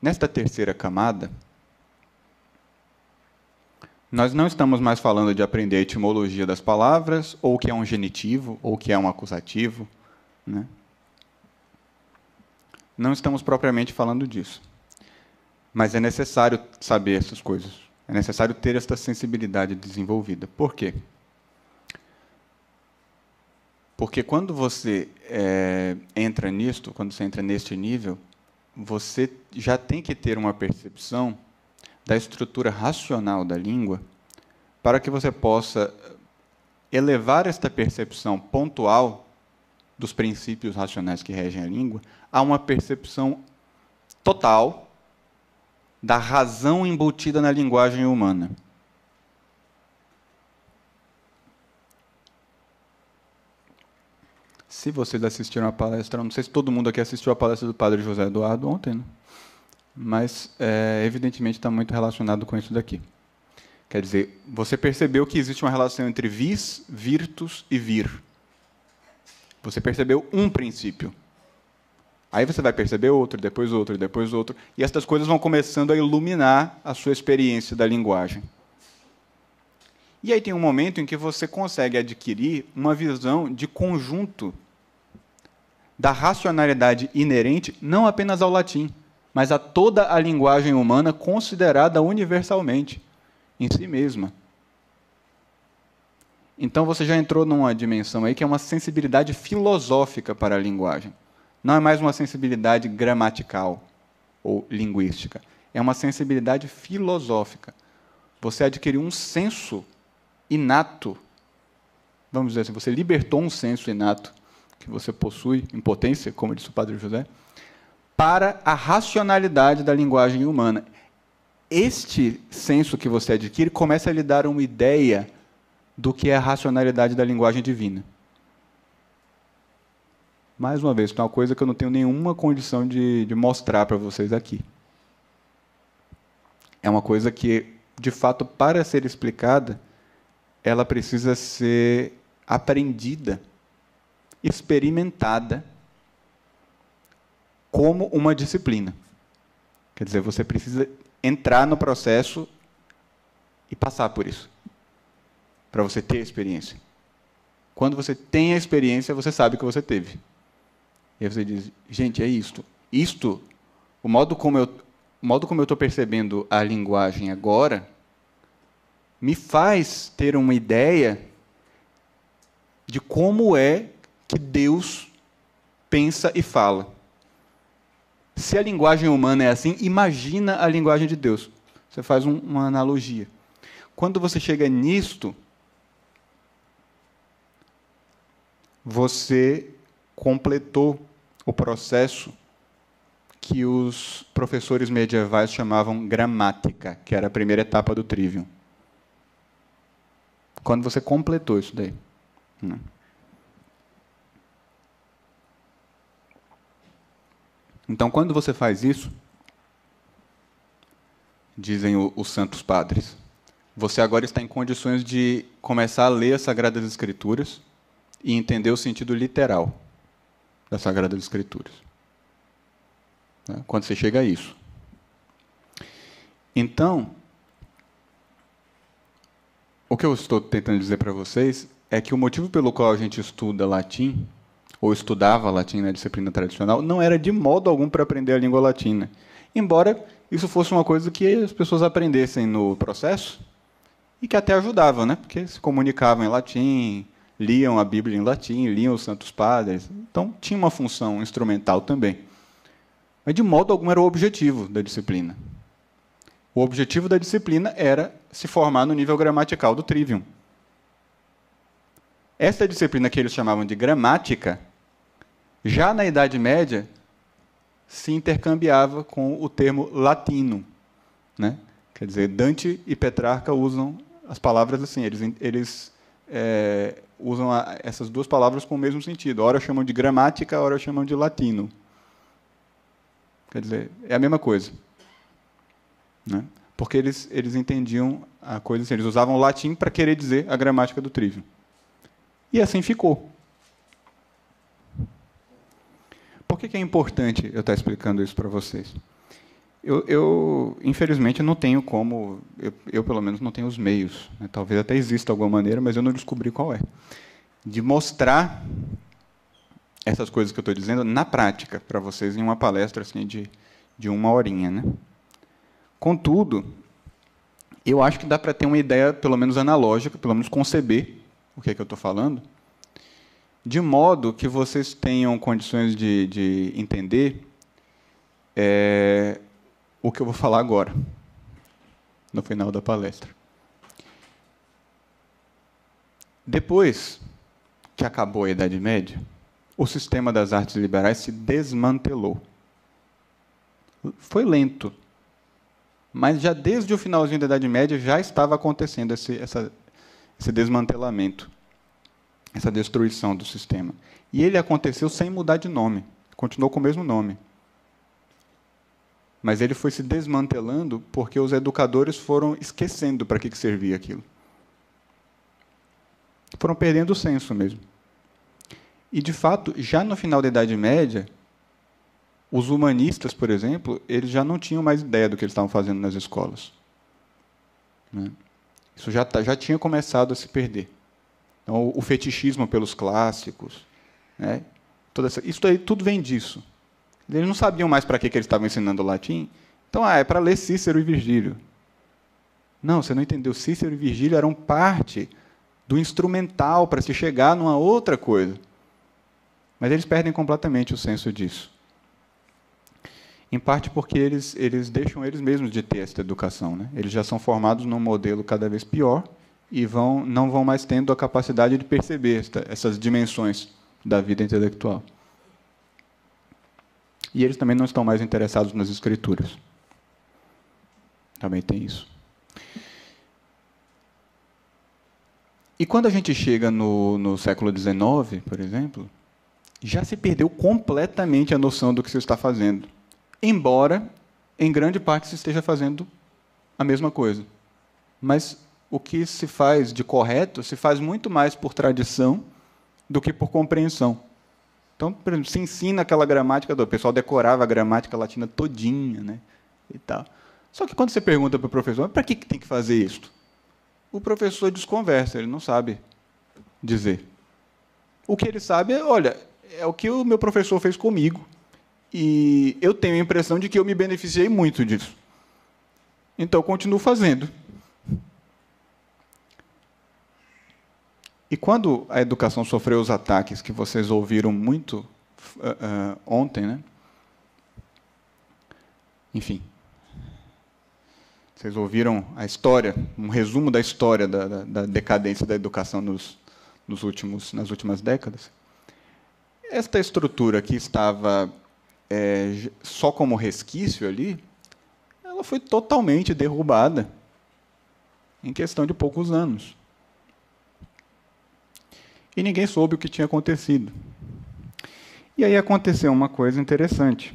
Nesta terceira camada, nós não estamos mais falando de aprender a etimologia das palavras, ou o que é um genitivo, ou o que é um acusativo. Né? Não estamos propriamente falando disso. Mas é necessário saber essas coisas. É necessário ter esta sensibilidade desenvolvida. Por quê? Porque quando você é, entra nisto, quando você entra neste nível, você já tem que ter uma percepção da estrutura racional da língua para que você possa elevar esta percepção pontual dos princípios racionais que regem a língua a uma percepção total da razão embutida na linguagem humana. Se vocês assistiram a palestra, não sei se todo mundo aqui assistiu a palestra do Padre José Eduardo ontem, né? mas é, evidentemente está muito relacionado com isso daqui. Quer dizer, você percebeu que existe uma relação entre vis, virtus e vir. Você percebeu um princípio. Aí você vai perceber outro, depois outro, depois outro. E essas coisas vão começando a iluminar a sua experiência da linguagem. E aí tem um momento em que você consegue adquirir uma visão de conjunto da racionalidade inerente não apenas ao latim, mas a toda a linguagem humana considerada universalmente em si mesma. Então você já entrou numa dimensão aí que é uma sensibilidade filosófica para a linguagem. Não é mais uma sensibilidade gramatical ou linguística. É uma sensibilidade filosófica. Você adquiriu um senso inato. Vamos dizer assim, você libertou um senso inato que você possui, em potência, como disse o Padre José, para a racionalidade da linguagem humana. Este senso que você adquire começa a lhe dar uma ideia do que é a racionalidade da linguagem divina. Mais uma vez, é uma coisa que eu não tenho nenhuma condição de, de mostrar para vocês aqui. É uma coisa que, de fato, para ser explicada, ela precisa ser aprendida, experimentada como uma disciplina. Quer dizer, você precisa entrar no processo e passar por isso, para você ter experiência. Quando você tem a experiência, você sabe que você teve. E aí você diz, gente, é isto. Isto, o modo como eu, o modo como eu estou percebendo a linguagem agora, me faz ter uma ideia de como é que Deus pensa e fala. Se a linguagem humana é assim, imagina a linguagem de Deus. Você faz um, uma analogia. Quando você chega nisto, você completou o processo que os professores medievais chamavam gramática, que era a primeira etapa do trivium. Quando você completou isso daí. Né? Então, quando você faz isso, dizem os santos padres, você agora está em condições de começar a ler as Sagradas Escrituras e entender o sentido literal das Sagradas Escrituras. Né? Quando você chega a isso. Então, o que eu estou tentando dizer para vocês é que o motivo pelo qual a gente estuda latim, ou estudava latim na disciplina tradicional, não era de modo algum para aprender a língua latina. Embora isso fosse uma coisa que as pessoas aprendessem no processo e que até ajudava, né? porque se comunicavam em latim, liam a Bíblia em latim, liam os Santos Padres. Então tinha uma função instrumental também. Mas de modo algum era o objetivo da disciplina. O objetivo da disciplina era se formar no nível gramatical do trivium. Essa disciplina que eles chamavam de gramática, já na Idade Média, se intercambiava com o termo latino. Né? Quer dizer, Dante e Petrarca usam as palavras assim, eles, eles é, usam a, essas duas palavras com o mesmo sentido. Ora chamam de gramática, ora chamam de latino. Quer dizer, é a mesma coisa. Né? Porque eles, eles entendiam a coisa assim, eles usavam o latim para querer dizer a gramática do trivium. E assim ficou. Por que, que é importante eu estar explicando isso para vocês? Eu, eu, infelizmente, não tenho como, eu, eu, pelo menos não tenho os meios, né? talvez até exista alguma maneira, mas eu não descobri qual é, de mostrar essas coisas que eu estou dizendo na prática para vocês em uma palestra assim de, de uma horinha, né? Contudo, eu acho que dá para ter uma ideia, pelo menos analógica, pelo menos conceber o que é que eu estou falando, de modo que vocês tenham condições de, de entender é, o que eu vou falar agora, no final da palestra. Depois que acabou a Idade Média, o sistema das artes liberais se desmantelou. Foi lento, mas já desde o finalzinho da Idade Média já estava acontecendo esse, essa, esse desmantelamento, essa destruição do sistema. E ele aconteceu sem mudar de nome, continuou com o mesmo nome. Mas ele foi se desmantelando porque os educadores foram esquecendo para que, que servia aquilo. Foram perdendo o senso mesmo. E, de fato, já no final da Idade Média, os humanistas, por exemplo, eles já não tinham mais ideia do que eles estavam fazendo nas escolas. Né? Isso já, tá, já tinha começado a se perder. Então, o, o fetichismo pelos clássicos, né? Essa, isso aí tudo vem disso. Eles não sabiam mais para que, que eles estavam ensinando latim. Então, ah, é para ler Cícero e Virgílio. Não, você não entendeu. Cícero e Virgílio eram parte do instrumental para se chegar numa outra coisa. Mas eles perdem completamente o senso disso. Em parte porque eles, eles deixam eles mesmos de ter essa educação. Né? Eles já são formados num modelo cada vez pior e vão, não vão mais tendo a capacidade de perceber esta, essas dimensões da vida intelectual. E eles também não estão mais interessados nas escrituras. Também tem isso. E quando a gente chega no, no século XIX, por exemplo, já se perdeu completamente a noção do que você está fazendo. Embora, em grande parte, se esteja fazendo a mesma coisa. Mas o que se faz de correto se faz muito mais por tradição do que por compreensão. Então, por exemplo, se ensina aquela gramática, o pessoal decorava a gramática latina todinha, né? E tal. Só que quando você pergunta para o professor, para que tem que fazer isso? O professor desconversa, ele não sabe dizer. O que ele sabe é, olha, é o que o meu professor fez comigo. E eu tenho a impressão de que eu me beneficiei muito disso. Então, eu continuo fazendo. E quando a educação sofreu os ataques que vocês ouviram muito uh, uh, ontem, né? Enfim, vocês ouviram a história, um resumo da história da, da, da decadência da educação nos, nos últimos, nas últimas décadas. Esta estrutura que estava é, só como resquício ali, ela foi totalmente derrubada em questão de poucos anos. E ninguém soube o que tinha acontecido. E aí aconteceu uma coisa interessante.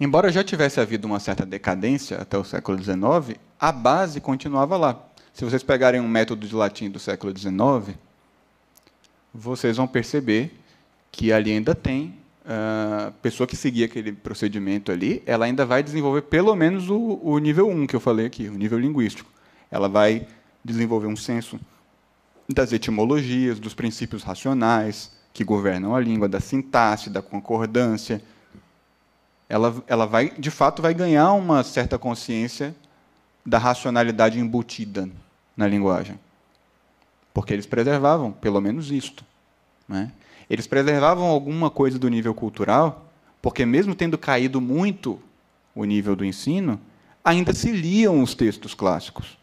Embora já tivesse havido uma certa decadência até o século XIX, a base continuava lá. Se vocês pegarem um método de latim do século XIX, vocês vão perceber que ali ainda tem a uh, pessoa que seguia aquele procedimento ali, ela ainda vai desenvolver pelo menos o, o nível 1 que eu falei aqui, o nível linguístico. Ela vai desenvolver um senso das etimologias, dos princípios racionais que governam a língua, da sintaxe, da concordância. Ela, ela vai, de fato, vai ganhar uma certa consciência da racionalidade embutida na linguagem. Porque eles preservavam, pelo menos isto. Né? Eles preservavam alguma coisa do nível cultural, porque, mesmo tendo caído muito o nível do ensino, ainda se liam os textos clássicos.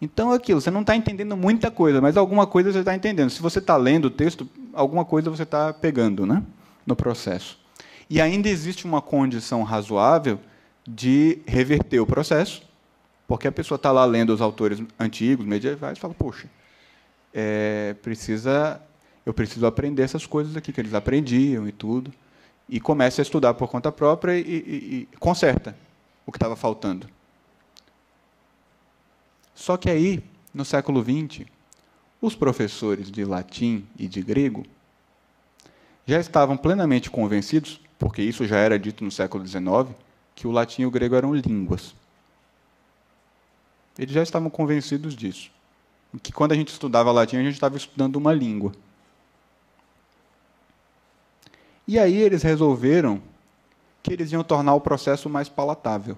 Então, é aquilo, você não está entendendo muita coisa, mas alguma coisa você está entendendo. Se você está lendo o texto, alguma coisa você está pegando né, no processo. E ainda existe uma condição razoável de reverter o processo, porque a pessoa está lá lendo os autores antigos, medievais, e fala, poxa, é, precisa, eu preciso aprender essas coisas aqui que eles aprendiam e tudo, e começa a estudar por conta própria e, e, e conserta o que estava faltando. Só que aí, no século XX, os professores de latim e de grego já estavam plenamente convencidos, porque isso já era dito no século XIX, que o latim e o grego eram línguas. Eles já estavam convencidos disso. Que quando a gente estudava latim, a gente estava estudando uma língua. E aí eles resolveram que eles iam tornar o processo mais palatável.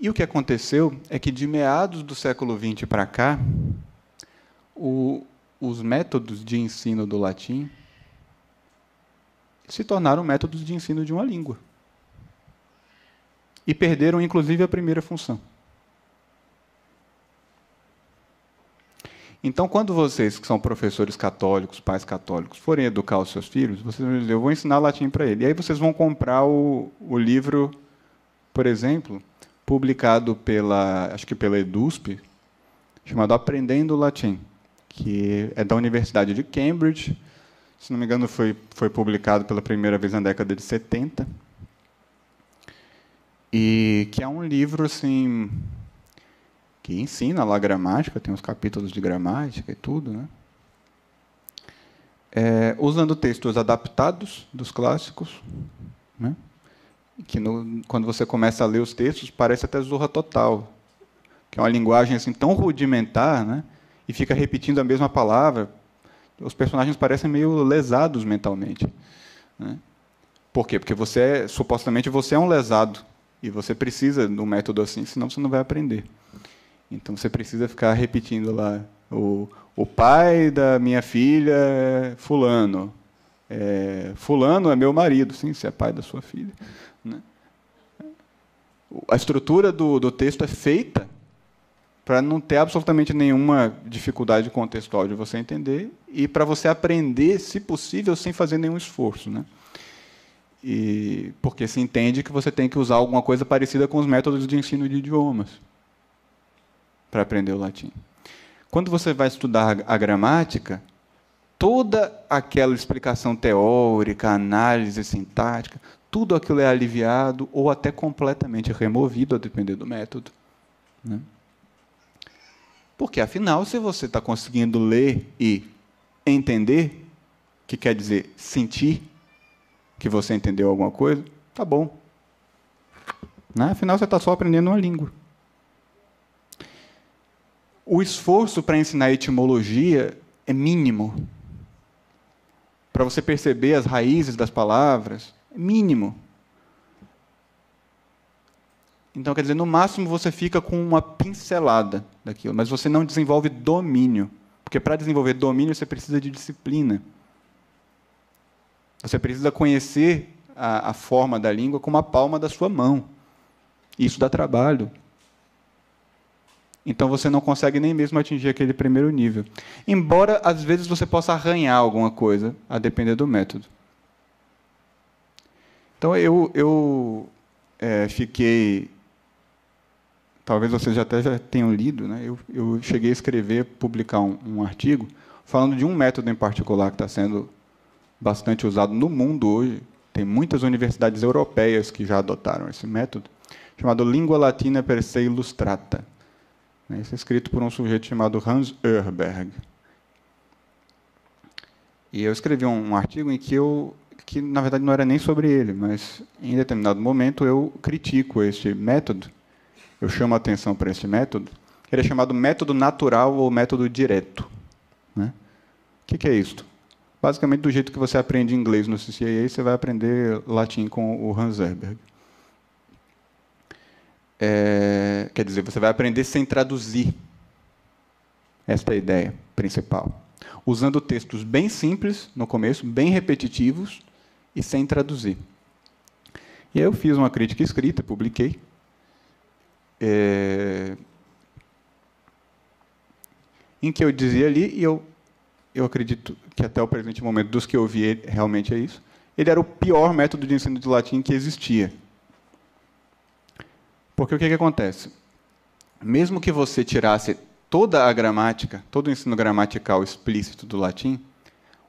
E o que aconteceu é que, de meados do século XX para cá, o, os métodos de ensino do latim se tornaram métodos de ensino de uma língua. E perderam, inclusive, a primeira função. Então, quando vocês, que são professores católicos, pais católicos, forem educar os seus filhos, vocês vão dizer, eu vou ensinar latim para ele. E aí vocês vão comprar o, o livro, por exemplo, publicado pela, acho que pela EDUSP, chamado Aprendendo Latim, que é da Universidade de Cambridge. Se não me engano, foi, foi publicado pela primeira vez na década de 70. E que é um livro assim que ensina lá gramática, tem os capítulos de gramática e tudo, né? É, usando textos adaptados dos clássicos, né? Que no, quando você começa a ler os textos parece até zorra total, que é uma linguagem assim tão rudimentar, né? E fica repetindo a mesma palavra. Os personagens parecem meio lesados mentalmente, né? Por quê? Porque você é, supostamente você é um lesado e você precisa de um método assim, senão você não vai aprender. Então você precisa ficar repetindo lá o, o pai da minha filha é fulano, é, fulano é meu marido, sim, você é pai da sua filha. A estrutura do, do texto é feita para não ter absolutamente nenhuma dificuldade contextual de você entender e para você aprender, se possível, sem fazer nenhum esforço. Né? E, porque se entende que você tem que usar alguma coisa parecida com os métodos de ensino de idiomas. para aprender o latim. Quando você vai estudar a gramática, toda aquela explicação teórica, análise sintática, tudo aquilo é aliviado ou até completamente removido, a depender do método. Né? Porque, afinal, se você está conseguindo ler e entender, que quer dizer sentir que você entendeu alguma coisa, tá bom. Né? Afinal, você está só aprendendo uma língua. O esforço para ensinar etimologia é mínimo. Para você perceber as raízes das palavras, mínimo. Então, quer dizer, no máximo você fica com uma pincelada daquilo, mas você não desenvolve domínio. Porque para desenvolver domínio você precisa de disciplina. Você precisa conhecer a, a forma da língua como a palma da sua mão. Isso dá trabalho. Então você não consegue nem mesmo atingir aquele primeiro nível. Embora às vezes você possa arranhar alguma coisa, a depender do método. Então eu, eu é, fiquei talvez vocês até já tenham lido, né? eu, eu cheguei a escrever, publicar um, um artigo falando de um método em particular que está sendo bastante usado no mundo hoje. Tem muitas universidades europeias que já adotaram esse método, chamado Língua Latina per se Illustrata. Esse é escrito por um sujeito chamado Hans Erberg. E eu escrevi um artigo em que eu que na verdade não era nem sobre ele, mas em determinado momento eu critico este método eu chamo a atenção para esse método, ele é chamado método natural ou método direto. Né? O que, que é isso? Basicamente, do jeito que você aprende inglês no CCAA, você vai aprender latim com o Hans Herberg. É, quer dizer, você vai aprender sem traduzir. Esta é a ideia principal. Usando textos bem simples no começo, bem repetitivos e sem traduzir. E aí eu fiz uma crítica escrita, publiquei, é, em que eu dizia ali, e eu, eu acredito que até o presente momento, dos que eu vi, realmente é isso, ele era o pior método de ensino de latim que existia. Porque o que, que acontece? Mesmo que você tirasse toda a gramática, todo o ensino gramatical explícito do latim,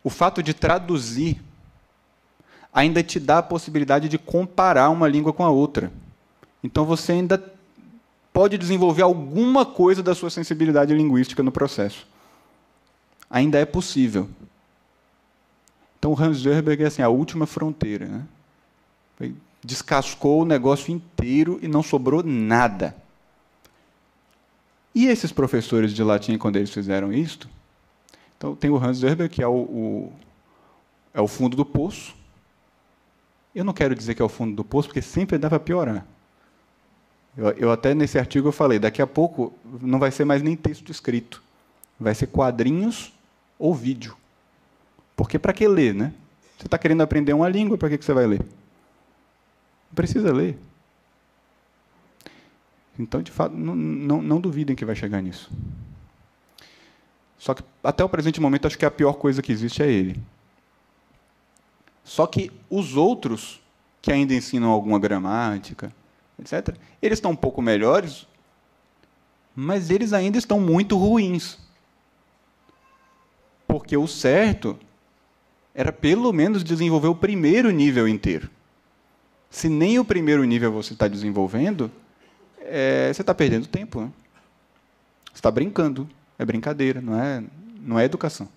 o fato de traduzir ainda te dá a possibilidade de comparar uma língua com a outra. Então você ainda pode desenvolver alguma coisa da sua sensibilidade linguística no processo. Ainda é possível. Então, Hans Zerberg é assim, a última fronteira. Né? Descascou o negócio inteiro e não sobrou nada. E esses professores de latim, quando eles fizeram isto, então tem o Hans Zerberg, que é o, o, é o fundo do poço. Eu não quero dizer que é o fundo do poço, porque sempre dá para piorar. Eu, eu, até nesse artigo eu falei, daqui a pouco não vai ser mais nem texto escrito, vai ser quadrinhos ou vídeo. Porque para que ler, né? Você está querendo aprender uma língua, para que, que você vai ler? Não precisa ler. Então, de fato, não, não, não duvidem que vai chegar nisso. Só que até o presente momento acho que a pior coisa que existe é ele. Só que os outros que ainda ensinam alguma gramática, etc. Eles estão um pouco melhores, mas eles ainda estão muito ruins. Porque o certo era pelo menos desenvolver o primeiro nível inteiro. Se nem o primeiro nível você está desenvolvendo, é, você está perdendo tempo. Né? Você está brincando. É brincadeira, não é, não é educação.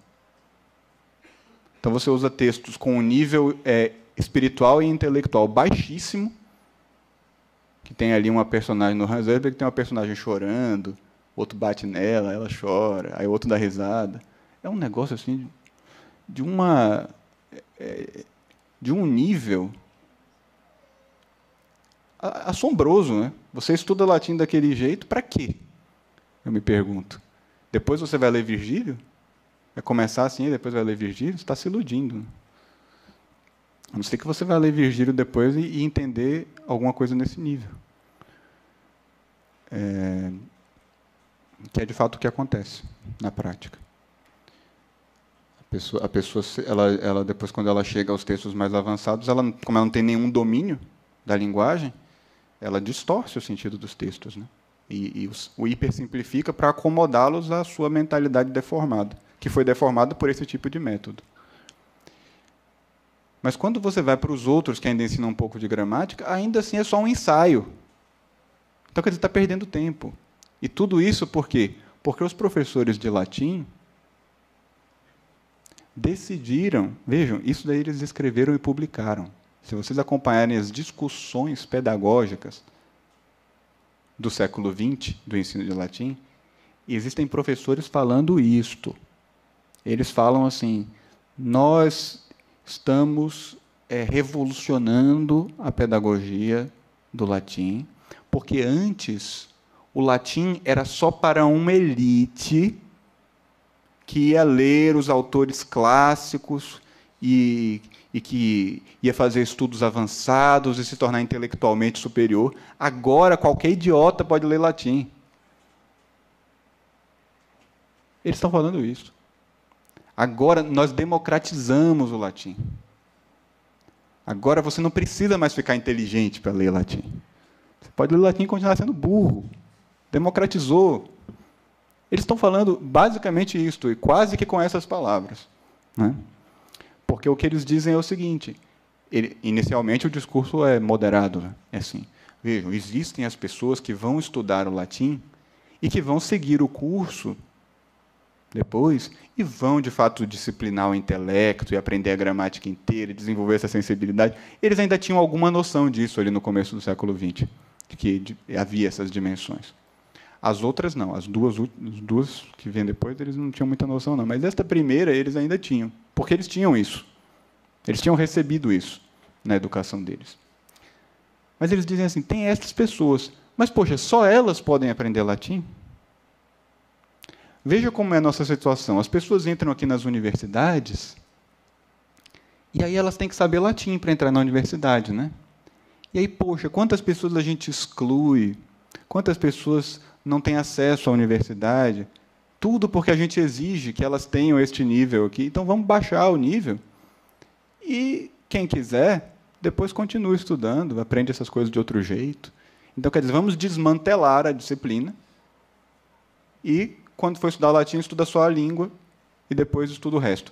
Então você usa textos com um nível é, espiritual e intelectual baixíssimo que tem ali uma personagem no Hans que tem uma personagem chorando, outro bate nela, ela chora, aí outro dá risada. É um negócio assim de uma é, de um nível assombroso, né? Você estuda latim daquele jeito para quê? Eu me pergunto. Depois você vai ler Virgílio? Vai começar assim e depois vai ler Virgílio? Você está se iludindo. A não ser que você vá ler Virgílio depois e, e entender alguma coisa nesse nível. É, que é de fato o que acontece na prática. A pessoa, a pessoa ela, ela, depois, quando ela chega aos textos mais avançados, ela, como ela não tem nenhum domínio da linguagem, ela distorce o sentido dos textos. Né? E, e o hipersimplifica para acomodá-los à sua mentalidade deformada, que foi deformada por esse tipo de método. Mas quando você vai para os outros que ainda ensinam um pouco de gramática, ainda assim é só um ensaio. Então, quer dizer, está perdendo tempo. E tudo isso por quê? Porque os professores de latim decidiram, vejam, isso daí eles escreveram e publicaram. Se vocês acompanharem as discussões pedagógicas do século XX, do ensino de latim, existem professores falando isto. Eles falam assim: nós estamos é, revolucionando a pedagogia do latim, porque antes o latim era só para uma elite que ia ler os autores clássicos e, e que ia fazer estudos avançados e se tornar intelectualmente superior. Agora, qualquer idiota pode ler latim. Eles estão falando isso. Agora nós democratizamos o latim. Agora você não precisa mais ficar inteligente para ler latim. Você pode ler latim e continuar sendo burro. Democratizou. Eles estão falando basicamente isto, e quase que com essas palavras. Né? Porque o que eles dizem é o seguinte: ele, inicialmente o discurso é moderado. Né? É assim: vejam, existem as pessoas que vão estudar o latim e que vão seguir o curso depois e vão de fato disciplinar o intelecto e aprender a gramática inteira, desenvolver essa sensibilidade. Eles ainda tinham alguma noção disso ali no começo do século XX, de que havia essas dimensões. As outras não, as duas, as duas que vêm depois, eles não tinham muita noção, não. Mas esta primeira, eles ainda tinham, porque eles tinham isso. Eles tinham recebido isso na educação deles. Mas eles dizem assim: tem essas pessoas, mas, poxa, só elas podem aprender latim? Veja como é a nossa situação. As pessoas entram aqui nas universidades e aí elas têm que saber latim para entrar na universidade, né? E aí, poxa, quantas pessoas a gente exclui? Quantas pessoas não têm acesso à universidade. Tudo porque a gente exige que elas tenham este nível aqui. Então vamos baixar o nível. E quem quiser, depois continua estudando, aprende essas coisas de outro jeito. Então, quer dizer, vamos desmantelar a disciplina. E, quando for estudar latim, estuda só a língua e depois estuda o resto.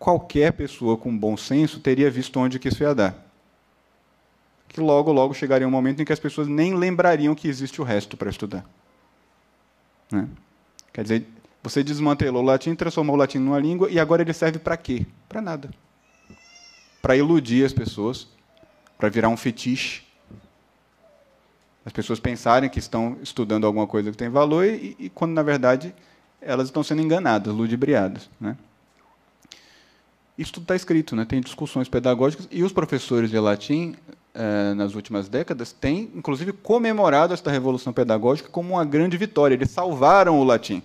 Qualquer pessoa com bom senso teria visto onde que isso ia dar que logo, logo chegaria um momento em que as pessoas nem lembrariam que existe o resto para estudar. Né? Quer dizer, você desmantelou o latim, transformou o latim numa língua, e agora ele serve para quê? Para nada. Para iludir as pessoas, para virar um fetiche. As pessoas pensarem que estão estudando alguma coisa que tem valor, e, e quando, na verdade, elas estão sendo enganadas, ludibriadas. Né? Isso tudo está escrito, né? tem discussões pedagógicas, e os professores de latim eh, nas últimas décadas, têm, inclusive, comemorado esta revolução pedagógica como uma grande vitória. Eles salvaram o latim.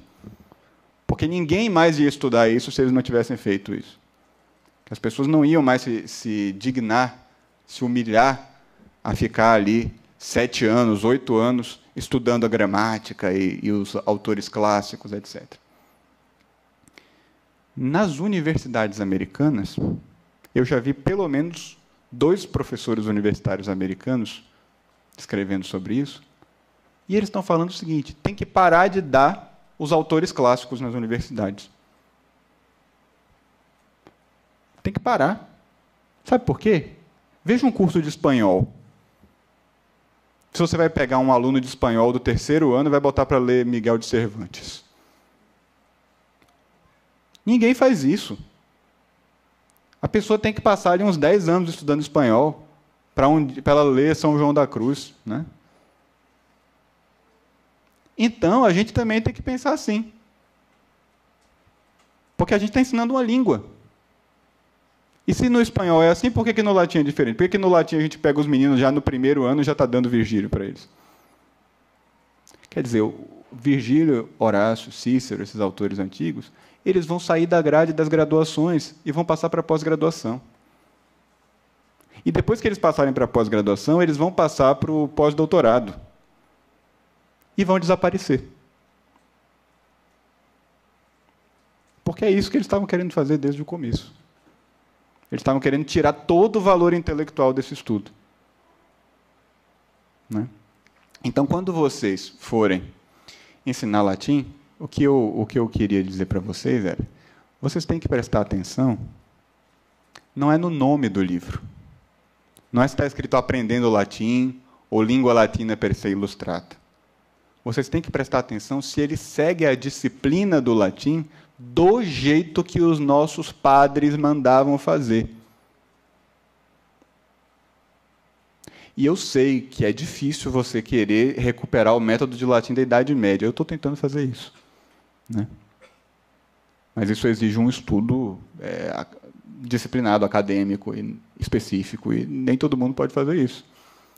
Porque ninguém mais ia estudar isso se eles não tivessem feito isso. As pessoas não iam mais se, se dignar, se humilhar a ficar ali sete anos, oito anos, estudando a gramática e, e os autores clássicos, etc. Nas universidades americanas, eu já vi pelo menos dois professores universitários americanos escrevendo sobre isso, e eles estão falando o seguinte: tem que parar de dar os autores clássicos nas universidades. Tem que parar. Sabe por quê? Veja um curso de espanhol. Se você vai pegar um aluno de espanhol do terceiro ano e vai botar para ler Miguel de Cervantes. Ninguém faz isso. A pessoa tem que passar ali uns 10 anos estudando espanhol para ela ler São João da Cruz. Né? Então, a gente também tem que pensar assim. Porque a gente está ensinando uma língua. E se no espanhol é assim, por que, que no latim é diferente? Por que, que no latim a gente pega os meninos já no primeiro ano e já está dando Virgílio para eles? Quer dizer, Virgílio, Horácio, Cícero, esses autores antigos, eles vão sair da grade das graduações e vão passar para a pós-graduação. E depois que eles passarem para a pós-graduação, eles vão passar para o pós-doutorado. E vão desaparecer. Porque é isso que eles estavam querendo fazer desde o começo. Eles estavam querendo tirar todo o valor intelectual desse estudo. Né? Então, quando vocês forem ensinar latim, o que eu, o que eu queria dizer para vocês era: vocês têm que prestar atenção, não é no nome do livro. Não é se está escrito aprendendo latim ou língua latina per se ilustrata. Vocês têm que prestar atenção se ele segue a disciplina do latim do jeito que os nossos padres mandavam fazer. E eu sei que é difícil você querer recuperar o método de latim da Idade Média. Eu estou tentando fazer isso. Né? Mas isso exige um estudo é, disciplinado, acadêmico e específico, e nem todo mundo pode fazer isso.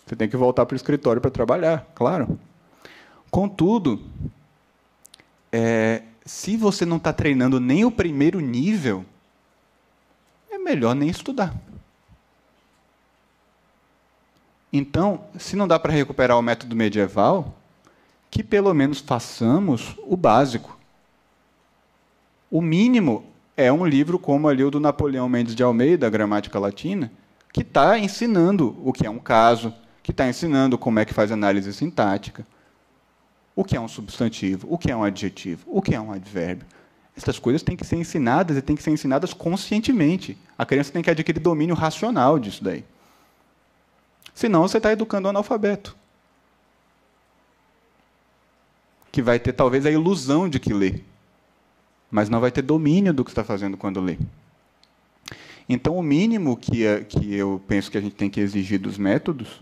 Você tem que voltar para o escritório para trabalhar, claro. Contudo, é, se você não está treinando nem o primeiro nível, é melhor nem estudar. Então, se não dá para recuperar o método medieval, que pelo menos façamos o básico. O mínimo é um livro como ali o do Napoleão Mendes de Almeida, Gramática Latina, que está ensinando o que é um caso, que está ensinando como é que faz análise sintática, o que é um substantivo, o que é um adjetivo, o que é um advérbio. Essas coisas têm que ser ensinadas e têm que ser ensinadas conscientemente. A criança tem que adquirir domínio racional disso daí. Senão você está educando o analfabeto. Que vai ter talvez a ilusão de que lê, mas não vai ter domínio do que está fazendo quando lê. Então, o mínimo que, é, que eu penso que a gente tem que exigir dos métodos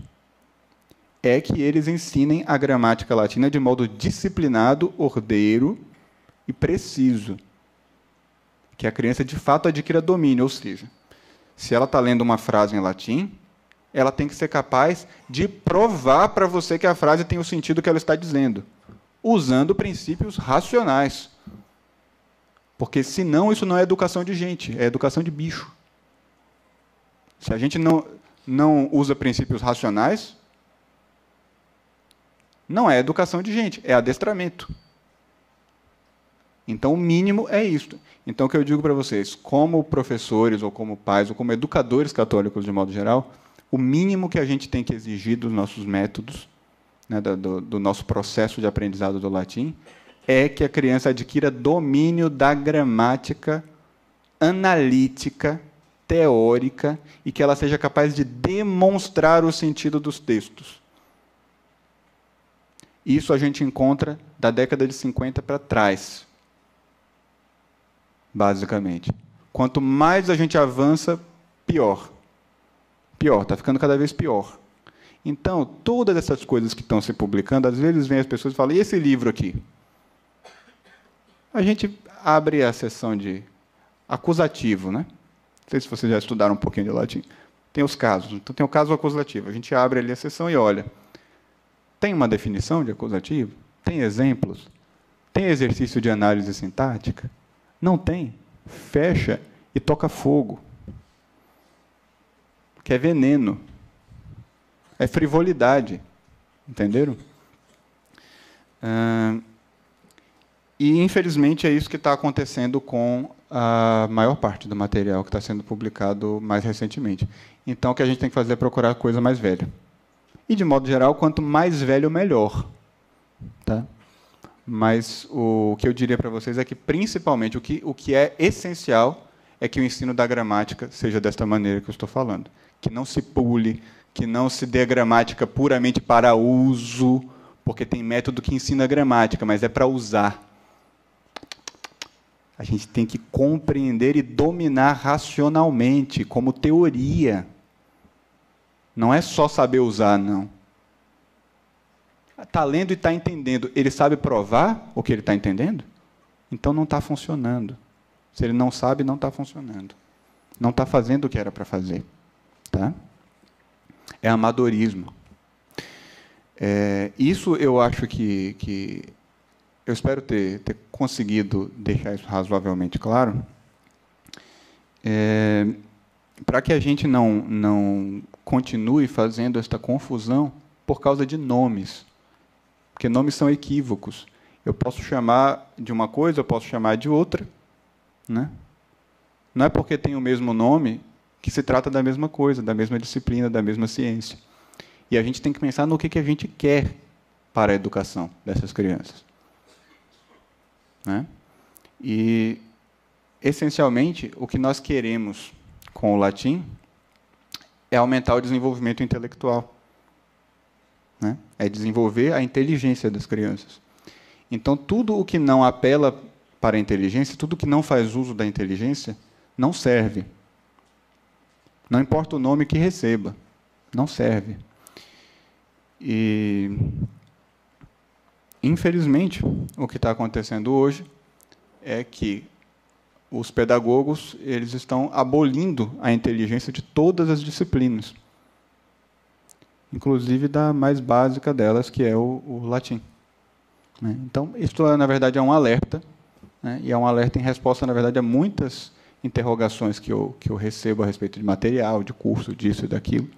é que eles ensinem a gramática latina de modo disciplinado, ordeiro e preciso. Que a criança de fato adquira domínio, ou seja, se ela está lendo uma frase em latim, ela tem que ser capaz de provar para você que a frase tem o sentido que ela está dizendo, usando princípios racionais. Porque senão isso não é educação de gente, é educação de bicho. Se a gente não, não usa princípios racionais, não é educação de gente, é adestramento. Então, o mínimo é isto. Então, o que eu digo para vocês, como professores, ou como pais, ou como educadores católicos de modo geral, o mínimo que a gente tem que exigir dos nossos métodos, né, do, do nosso processo de aprendizado do latim, é que a criança adquira domínio da gramática analítica, teórica, e que ela seja capaz de demonstrar o sentido dos textos. Isso a gente encontra da década de 50 para trás, basicamente. Quanto mais a gente avança, pior pior, está ficando cada vez pior. Então, todas essas coisas que estão se publicando, às vezes vem as pessoas e falam: e esse livro aqui? A gente abre a sessão de acusativo, né? Não sei se vocês já estudaram um pouquinho de latim. Tem os casos. Então, tem o caso acusativo. A gente abre ali a sessão e olha. Tem uma definição de acusativo? Tem exemplos? Tem exercício de análise sintática? Não tem? Fecha e toca fogo que é veneno, é frivolidade. Entenderam? e, infelizmente, é isso que está acontecendo com a maior parte do material que está sendo publicado mais recentemente. Então, o que a gente tem que fazer é procurar coisa mais velha. E, de modo geral, quanto mais velho, melhor. Tá? Mas o que eu diria para vocês é que, principalmente, o que, o que é essencial é que o ensino da gramática seja desta maneira que eu estou falando que não se pule, que não se dê gramática puramente para uso, porque tem método que ensina gramática, mas é para usar. A gente tem que compreender e dominar racionalmente, como teoria. Não é só saber usar, não. Está lendo e está entendendo. Ele sabe provar o que ele está entendendo? Então não está funcionando. Se ele não sabe, não está funcionando. Não está fazendo o que era para fazer. Tá? É amadorismo. É, isso eu acho que, que eu espero ter, ter conseguido deixar isso razoavelmente claro. É, para que a gente não, não continue fazendo esta confusão por causa de nomes. Porque nomes são equívocos. Eu posso chamar de uma coisa, eu posso chamar de outra. Né? Não é porque tem o mesmo nome que se trata da mesma coisa, da mesma disciplina, da mesma ciência. E a gente tem que pensar no que, que a gente quer para a educação dessas crianças. Né? E, essencialmente, o que nós queremos com o latim é aumentar o desenvolvimento intelectual. Né? É desenvolver a inteligência das crianças. Então, tudo o que não apela para a inteligência, tudo que não faz uso da inteligência, não serve. Não importa o nome que receba, não serve. E, infelizmente, o que está acontecendo hoje é que os pedagogos eles estão abolindo a inteligência de todas as disciplinas, inclusive da mais básica delas, que é o, o latim. Né? Então, isso, na verdade, é um alerta, né? e é um alerta em resposta, na verdade, a muitas interrogações que eu, que eu recebo a respeito de material, de curso, disso e daquilo.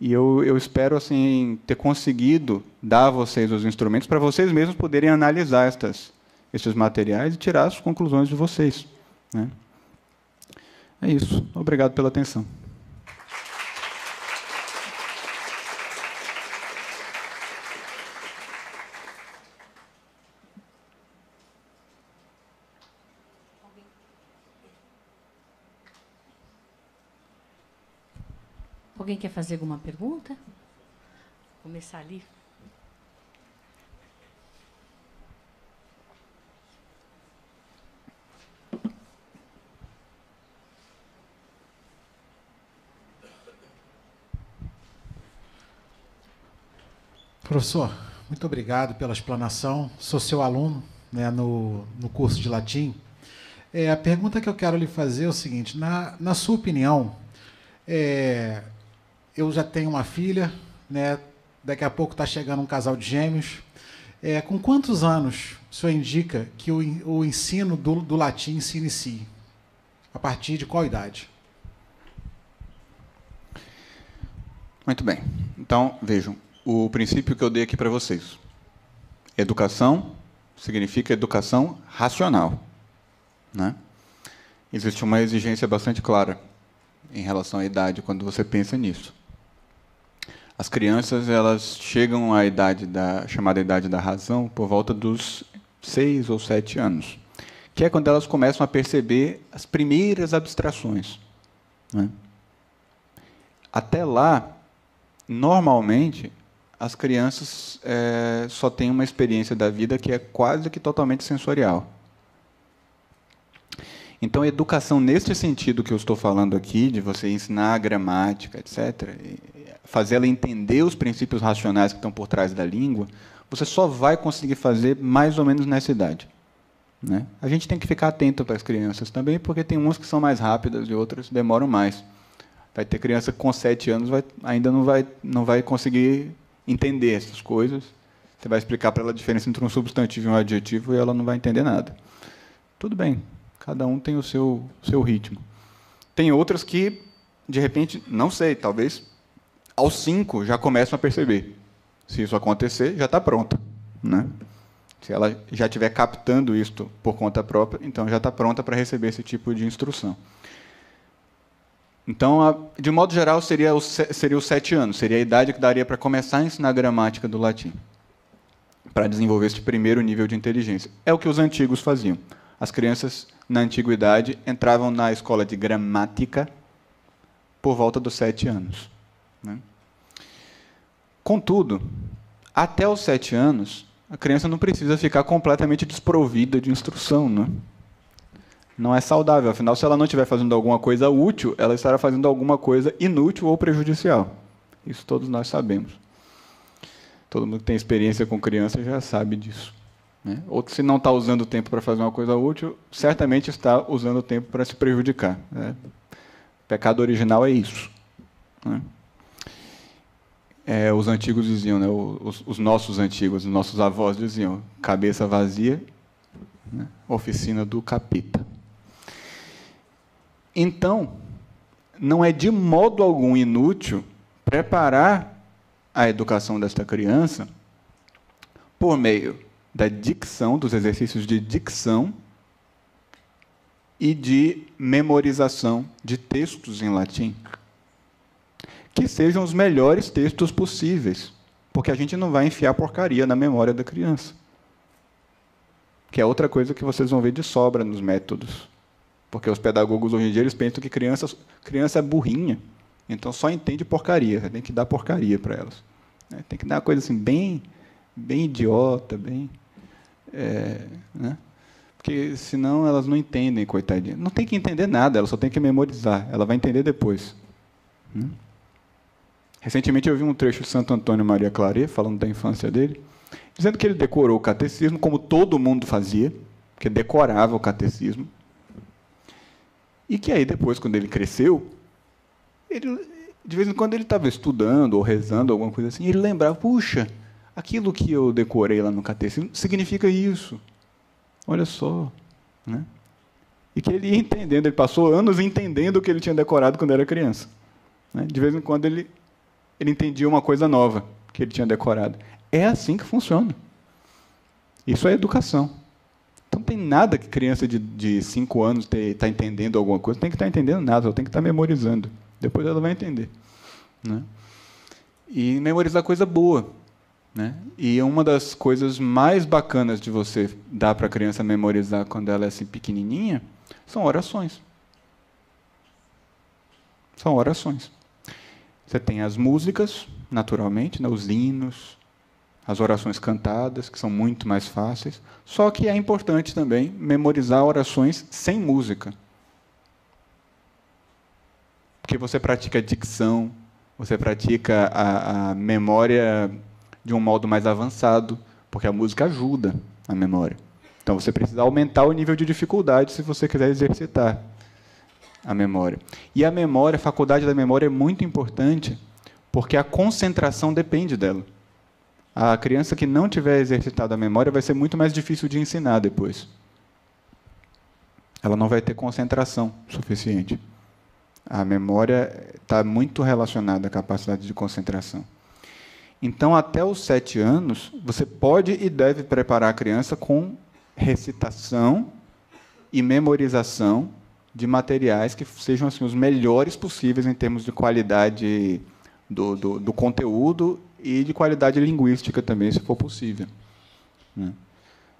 E eu, eu espero assim ter conseguido dar a vocês os instrumentos para vocês mesmos poderem analisar estas, estes materiais e tirar as conclusões de vocês. Né? É isso. Obrigado pela atenção. Alguém quer fazer alguma pergunta? Começar ali. Professor, muito obrigado pela explanação. Sou seu aluno né, no, no curso de latim. É, a pergunta que eu quero lhe fazer é o seguinte: na, na sua opinião, é, eu já tenho uma filha, né? Daqui a pouco está chegando um casal de gêmeos. É, com quantos anos o senhor indica que o, o ensino do, do latim se inicie? A partir de qual idade? Muito bem. Então, vejam, o princípio que eu dei aqui para vocês. Educação significa educação racional. Né? Existe uma exigência bastante clara em relação à idade quando você pensa nisso. As crianças elas chegam à idade da chamada idade da razão por volta dos seis ou sete anos, que é quando elas começam a perceber as primeiras abstrações. Né? Até lá, normalmente, as crianças é, só têm uma experiência da vida que é quase que totalmente sensorial. Então, educação nesse sentido que eu estou falando aqui, de você ensinar a gramática, etc., fazer ela entender os princípios racionais que estão por trás da língua, você só vai conseguir fazer mais ou menos nessa idade. Né? A gente tem que ficar atento para as crianças também, porque tem umas que são mais rápidas e outras demoram mais. Vai ter criança com sete anos vai, ainda não vai, não vai conseguir entender essas coisas. Você vai explicar para ela a diferença entre um substantivo e um adjetivo e ela não vai entender nada. Tudo bem, cada um tem o seu, seu ritmo. Tem outras que, de repente, não sei, talvez aos cinco já começam a perceber. Se isso acontecer, já está pronta. Né? Se ela já estiver captando isto por conta própria, então já está pronta para receber esse tipo de instrução. Então, de modo geral, seria, o, seria os sete anos, seria a idade que daria para começar a ensinar a gramática do latim, para desenvolver esse primeiro nível de inteligência. É o que os antigos faziam. As crianças, na antiguidade, entravam na escola de gramática por volta dos sete anos. Né? Contudo, até os sete anos, a criança não precisa ficar completamente desprovida de instrução. Né? Não é saudável. Afinal, se ela não estiver fazendo alguma coisa útil, ela estará fazendo alguma coisa inútil ou prejudicial. Isso todos nós sabemos. Todo mundo que tem experiência com criança já sabe disso. Né? Ou se não está usando o tempo para fazer uma coisa útil, certamente está usando o tempo para se prejudicar. Né? Pecado original é isso. Né? é, os antigos diziam, né, os, os, nossos antigos, os nossos avós diziam, cabeça vazia, né, oficina do capita. Então, não é de modo algum inútil preparar a educação desta criança por meio da dicção, dos exercícios de dicção e de memorização de textos em latim que sejam os melhores textos possíveis. Porque a gente não vai enfiar porcaria na memória da criança. Que é outra coisa que vocês vão ver de sobra nos métodos. Porque os pedagogos hoje em dia eles pensam que criança, criança é burrinha, então só entende porcaria, tem que dar porcaria para elas. Né? Tem que dar uma coisa assim bem, bem idiota, bem, é, né? porque senão elas não entendem, coitadinha. Não tem que entender nada, ela só tem que memorizar. Ela vai entender depois. Hum? Recentemente eu vi um trecho de Santo Antônio Maria Claret, falando da infância dele, dizendo que ele decorou o catecismo como todo mundo fazia, que decorava o catecismo, e que aí depois, quando ele cresceu, ele, de vez em quando ele estava estudando ou rezando, alguma coisa assim, e ele lembrava, puxa, aquilo que eu decorei lá no catecismo significa isso. Olha só. Né? E que ele ia entendendo, ele passou anos entendendo o que ele tinha decorado quando era criança. Né? De vez em quando ele ele entendia uma coisa nova que ele tinha decorado. É assim que funciona. Isso é educação. Tem nada que criança de 5 anos está entendendo alguma coisa, tem que estar tá entendendo nada, ela tem que estar tá memorizando. Depois ela vai entender. Né? E memorizar coisa boa. Né? E uma das coisas mais bacanas de você dar para a criança memorizar quando ela é assim pequenininha são orações. São orações. Você tem as músicas, naturalmente, né, os hinos, as orações cantadas, que são muito mais fáceis. Só que é importante também memorizar orações sem música. Porque você pratica dicção, você pratica a, a memória de um modo mais avançado, porque a música ajuda a memória. Então você precisa aumentar o nível de dificuldade se você quiser exercitar a memória. E a memória, a faculdade da memória é muito importante, porque a concentração depende dela. A criança que não tiver exercitado a memória vai ser muito mais difícil de ensinar depois. Ela não vai ter concentração suficiente. A memória está muito relacionada à capacidade de concentração. Então, até os sete anos, você pode e deve preparar a criança com recitação e memorização de materiais que sejam assim, os melhores possíveis em termos de qualidade do, do, do conteúdo e de qualidade linguística também, se for possível. Né?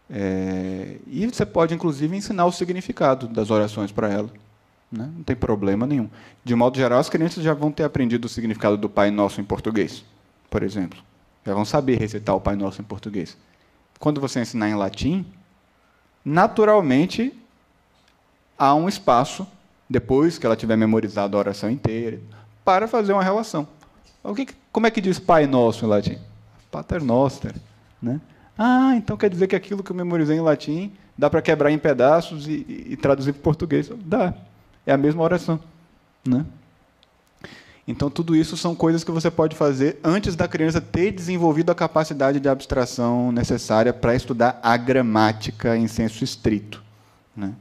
É, e você pode, inclusive, ensinar o significado das orações para ela. Né? Não tem problema nenhum. De modo geral, as crianças já vão ter aprendido o significado do Pai Nosso em português, por exemplo. Já vão saber recitar o Pai Nosso em português. Quando você ensinar em latim, naturalmente há um espaço, depois que ela tiver memorizado a oração inteira, para fazer uma relação. O que, como é que diz Pai Nosso em latim? Pater Noster. Né? Ah, então quer dizer que aquilo que eu memorizei em latim dá para quebrar em pedaços e, e, e traduzir para português? Dá. É a mesma oração. Né? Então, tudo isso são coisas que você pode fazer antes da criança ter desenvolvido a capacidade de abstração necessária para estudar a gramática em senso estrito. Né?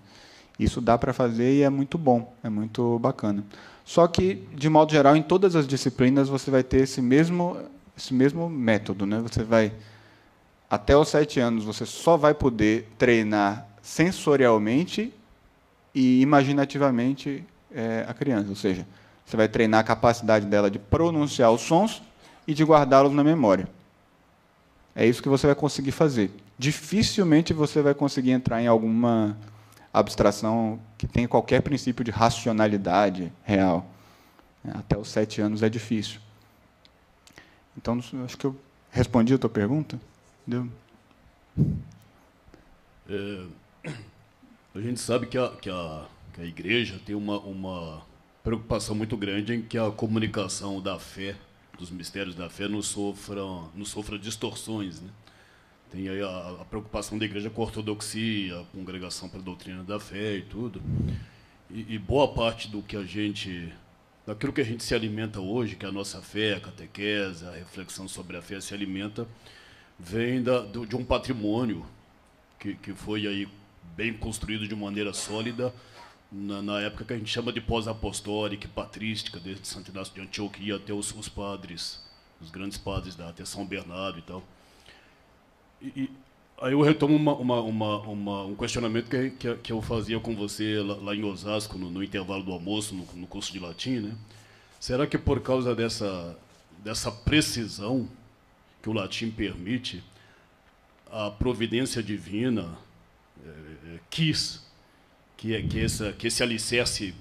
Isso dá para fazer e é muito bom, é muito bacana. Só que, de modo geral, em todas as disciplinas você vai ter esse mesmo, esse mesmo método. Né? Você vai, até os sete anos, você só vai poder treinar sensorialmente e imaginativamente é, a criança. Ou seja, você vai treinar a capacidade dela de pronunciar os sons e de guardá-los na memória. É isso que você vai conseguir fazer. Dificilmente você vai conseguir entrar em alguma abstração que tem qualquer princípio de racionalidade real. Até os sete anos é difícil. Então, acho que eu respondi a tua pergunta. Deu? É, a gente sabe que a, que a, que a igreja tem uma, uma preocupação muito grande em que a comunicação da fé, dos mistérios da fé, não sofra, não sofra distorções. Né? Tem aí a, a, preocupação da igreja com a ortodoxia, a congregação para a doutrina da fé e tudo. E, e, boa parte do que a gente, daquilo que a gente se alimenta hoje, que é a nossa fé, a catequese, a reflexão sobre a fé se alimenta, vem da, do, de um patrimônio que, que foi aí bem construído de maneira sólida na, na época que a gente chama de pós-apostólica e patrística, desde Santo Inácio de Antioquia até os, os padres, os grandes padres da até São Bernardo e tal. E, aí eu retomo uma, uma, uma, uma, um questionamento que, que, que, eu fazia com você lá, lá em Osasco, no, no, intervalo do almoço, no, no, curso de latim, né? Será que por causa dessa, dessa precisão que o latim permite, a providência divina é, quis que, é, que, essa, que esse alicerce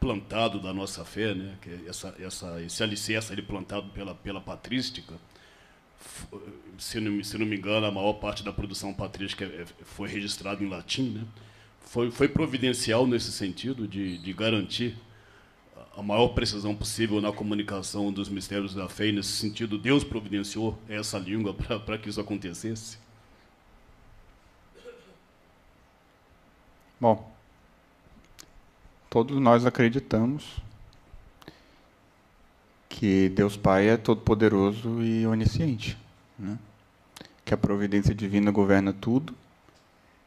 plantado da nossa fé, né, que essa, essa, esse alicerce ali plantado pela, pela patrística, se não, se não me engano, a maior parte da produção patrística é, foi registrada em latim, né? foi, foi providencial nesse sentido de, de garantir a maior precisão possível na comunicação dos mistérios da fé, e nesse sentido, Deus providenciou essa língua para que isso acontecesse? Bom, todos nós acreditamos que Deus Pai é todo-poderoso e onisciente, né? que a providência divina governa tudo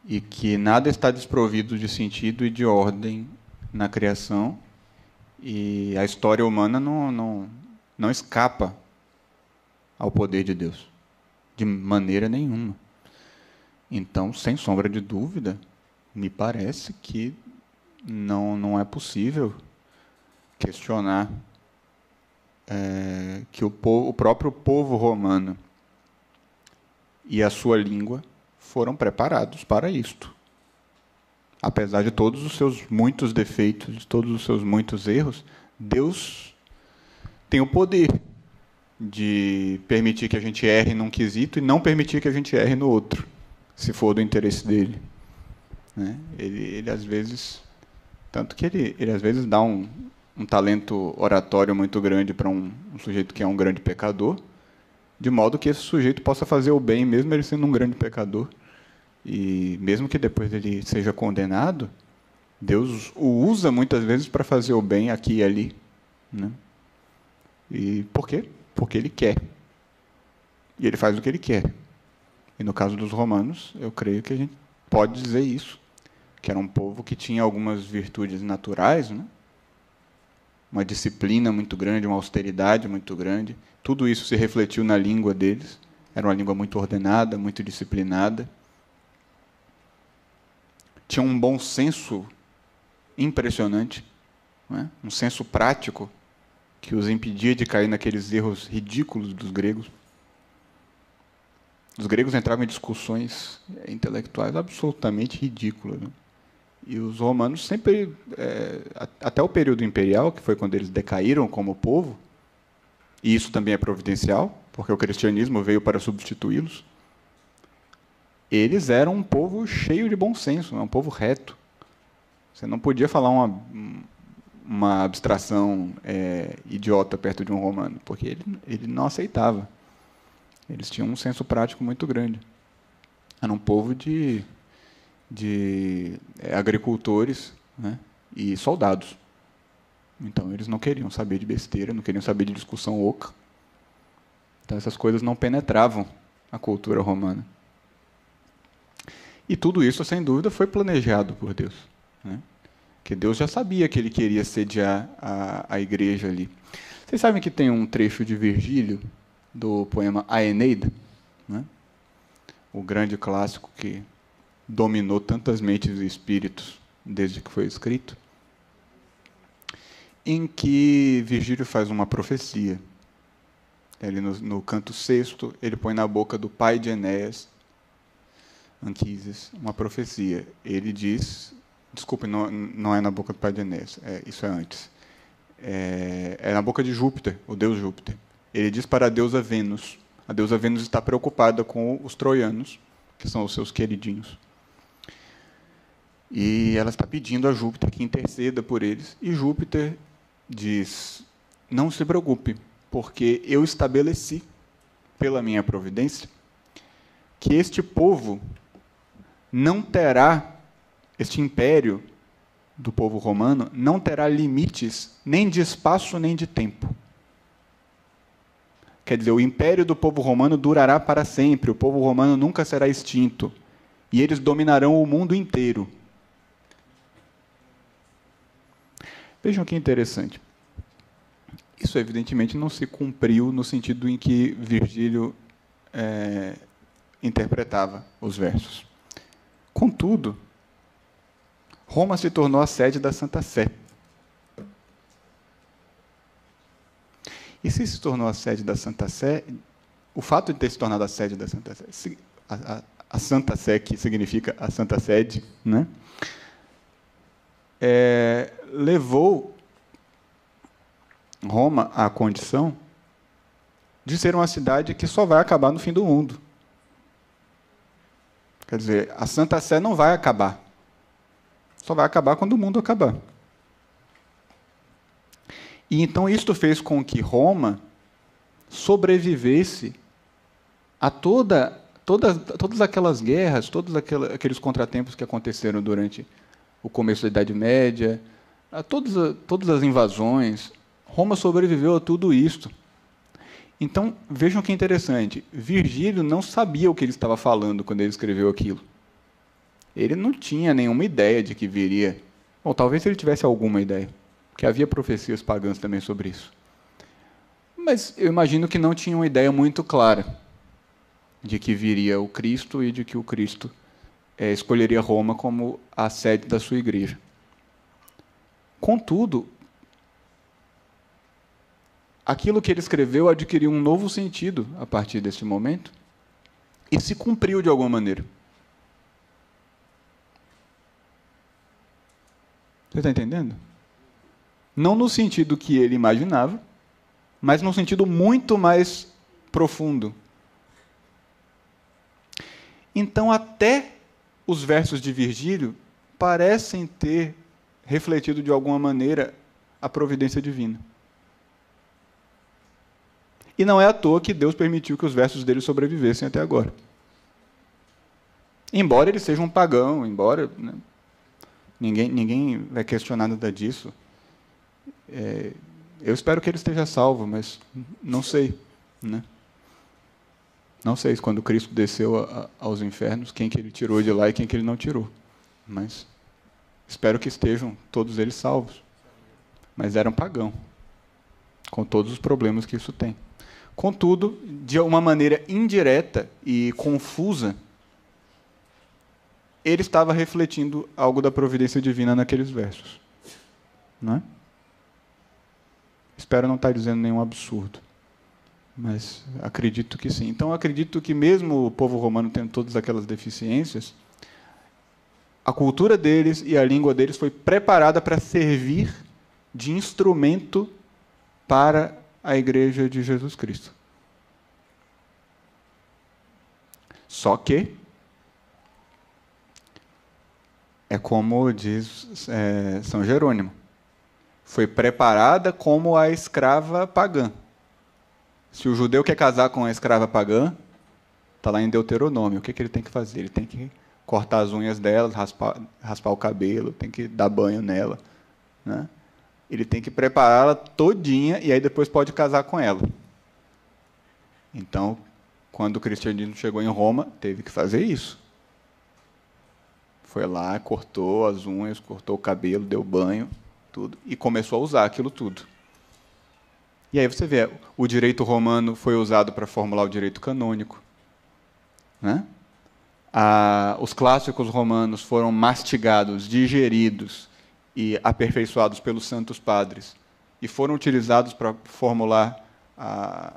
e que nada está desprovido de sentido e de ordem na criação e a história humana não, não, não escapa ao poder de Deus, de maneira nenhuma. Então, sem sombra de dúvida, me parece que não, não é possível questionar é, que o, povo, o próprio povo romano e a sua língua foram preparados para isto. Apesar de todos os seus muitos defeitos, de todos os seus muitos erros, Deus tem o poder de permitir que a gente erre num quesito e não permitir que a gente erre no outro, se for do interesse dele. Né? Ele, ele às vezes, tanto que ele, ele às vezes dá um, um talento oratório muito grande para um, um, sujeito que é um grande pecador, de modo que esse sujeito possa fazer o bem, mesmo ele sendo um grande pecador. E mesmo que depois ele seja condenado, Deus o usa muitas vezes para fazer o bem aqui e ali. Né? E por quê? Porque ele quer. E ele faz o que ele quer. E no caso dos romanos, eu creio que a gente pode dizer isso, que era um povo que tinha algumas virtudes naturais, né? Uma disciplina muito grande, uma austeridade muito grande. Tudo isso se refletiu na língua deles. Era uma língua muito ordenada, muito disciplinada. Tinha um bom senso impressionante, é? um senso prático que os impedia de cair naqueles erros ridículos dos gregos. Os gregos entravam em discussões intelectuais absolutamente ridículas. Né? E os romanos sempre, é, até o período imperial, que foi quando eles decaíram como povo, e isso também é providencial, porque o cristianismo veio para substituí-los, eles eram um povo cheio de bom senso, um povo reto. Você não podia falar uma, uma abstração é, idiota perto de um romano, porque ele, ele não aceitava. Eles tinham um senso prático muito grande. Era um povo de, de é, agricultores né, e soldados. Então eles não queriam saber de besteira, não queriam saber de discussão oca. Então essas coisas não penetravam a cultura romana. E tudo isso, sem dúvida, foi planejado por Deus. Né? Que Deus já sabia que ele queria sediar a, a igreja ali. Vocês sabem que tem um trecho de Virgílio, do poema A Eneida, né? o grande clássico que dominou tantas mentes e espíritos desde que foi escrito, em que Virgílio faz uma profecia. Ele, no, no canto sexto, ele põe na boca do pai de Enéas, Anquises, uma profecia. Ele diz, desculpe, não, não é na boca do pai de Enéas, é, isso é antes. É, é na boca de Júpiter, o deus Júpiter. Ele diz para a deusa Vênus. A deusa Vênus está preocupada com os troianos, que são os seus queridinhos. E ela está pedindo a Júpiter que interceda por eles. E Júpiter diz: Não se preocupe, porque eu estabeleci, pela minha providência, que este povo não terá, este império do povo romano, não terá limites nem de espaço nem de tempo. Quer dizer, o império do povo romano durará para sempre, o povo romano nunca será extinto. E eles dominarão o mundo inteiro. Vejam que interessante. Isso, evidentemente, não se cumpriu no sentido em que Virgílio é, interpretava os versos. Contudo, Roma se tornou a sede da Santa Sé. E se se tornou a sede da Santa Sé, o fato de ter se tornado a sede da Santa Sé, a, a, a Santa Sé, que significa a Santa Sede, né? É, levou Roma à condição de ser uma cidade que só vai acabar no fim do mundo. Quer dizer, a Santa Sé não vai acabar. Só vai acabar quando o mundo acabar. E então isto fez com que Roma sobrevivesse a toda, toda, todas aquelas guerras, todos aqueles contratempos que aconteceram durante o começo da Idade Média, a todas, todas as invasões. Roma sobreviveu a tudo isto. Então, vejam que interessante. Virgílio não sabia o que ele estava falando quando ele escreveu aquilo. Ele não tinha nenhuma ideia de que viria. Ou talvez ele tivesse alguma ideia, porque havia profecias pagãs também sobre isso. Mas eu imagino que não tinha uma ideia muito clara de que viria o Cristo e de que o Cristo é, escolheria Roma como a sede da sua igreja. Contudo, aquilo que ele escreveu adquiriu um novo sentido a partir desse momento e se cumpriu de alguma maneira. Você está entendendo? Não no sentido que ele imaginava, mas num sentido muito mais profundo. Então, até os versos de Virgílio parecem ter refletido de alguma maneira a providência divina. E não é à toa que Deus permitiu que os versos dele sobrevivessem até agora. Embora ele seja um pagão, embora né, ninguém, ninguém vai questionar nada disso. É, eu espero que ele esteja salvo, mas não sei. Né? Não sei se quando Cristo desceu a, a, aos infernos, quem que ele tirou de lá e quem que ele não tirou. Mas espero que estejam todos eles salvos. Mas era um pagão, com todos os problemas que isso tem. Contudo, de uma maneira indireta e confusa, ele estava refletindo algo da providência divina naqueles versos. Não é? Espero não estar dizendo nenhum absurdo. Mas acredito que sim. Então acredito que mesmo o povo romano tendo todas aquelas deficiências, a cultura deles e a língua deles foi preparada para servir de instrumento para a igreja de Jesus Cristo. Só que é como diz é, São Jerônimo, foi preparada como a escrava pagã. Se o judeu quer casar com a escrava pagã, está lá em Deuteronômio. O que, que ele tem que fazer? Ele tem que cortar as unhas dela, raspar, raspar o cabelo, tem que dar banho nela. Né? Ele tem que prepará-la todinha e aí depois pode casar com ela. Então, quando o cristianismo chegou em Roma, teve que fazer isso. Foi lá, cortou as unhas, cortou o cabelo, deu banho, tudo, e começou a usar aquilo tudo. E aí você vê, o direito romano foi usado para formular o direito canônico. Né? Ah, os clássicos romanos foram mastigados, digeridos e aperfeiçoados pelos santos padres e foram utilizados para formular a,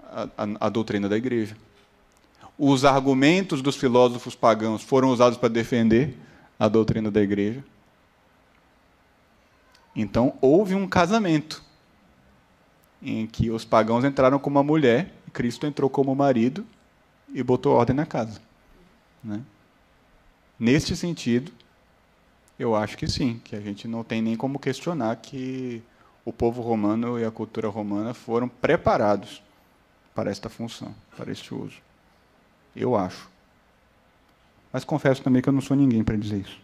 a, a doutrina da igreja os argumentos dos filósofos pagãos foram usados para defender a doutrina da igreja. Então, houve um casamento em que os pagãos entraram como uma mulher, Cristo entrou como marido e botou ordem na casa. Né? Neste sentido, eu acho que sim, que a gente não tem nem como questionar que o povo romano e a cultura romana foram preparados para esta função, para este uso. Eu acho. Mas confesso também que eu não sou ninguém para dizer isso.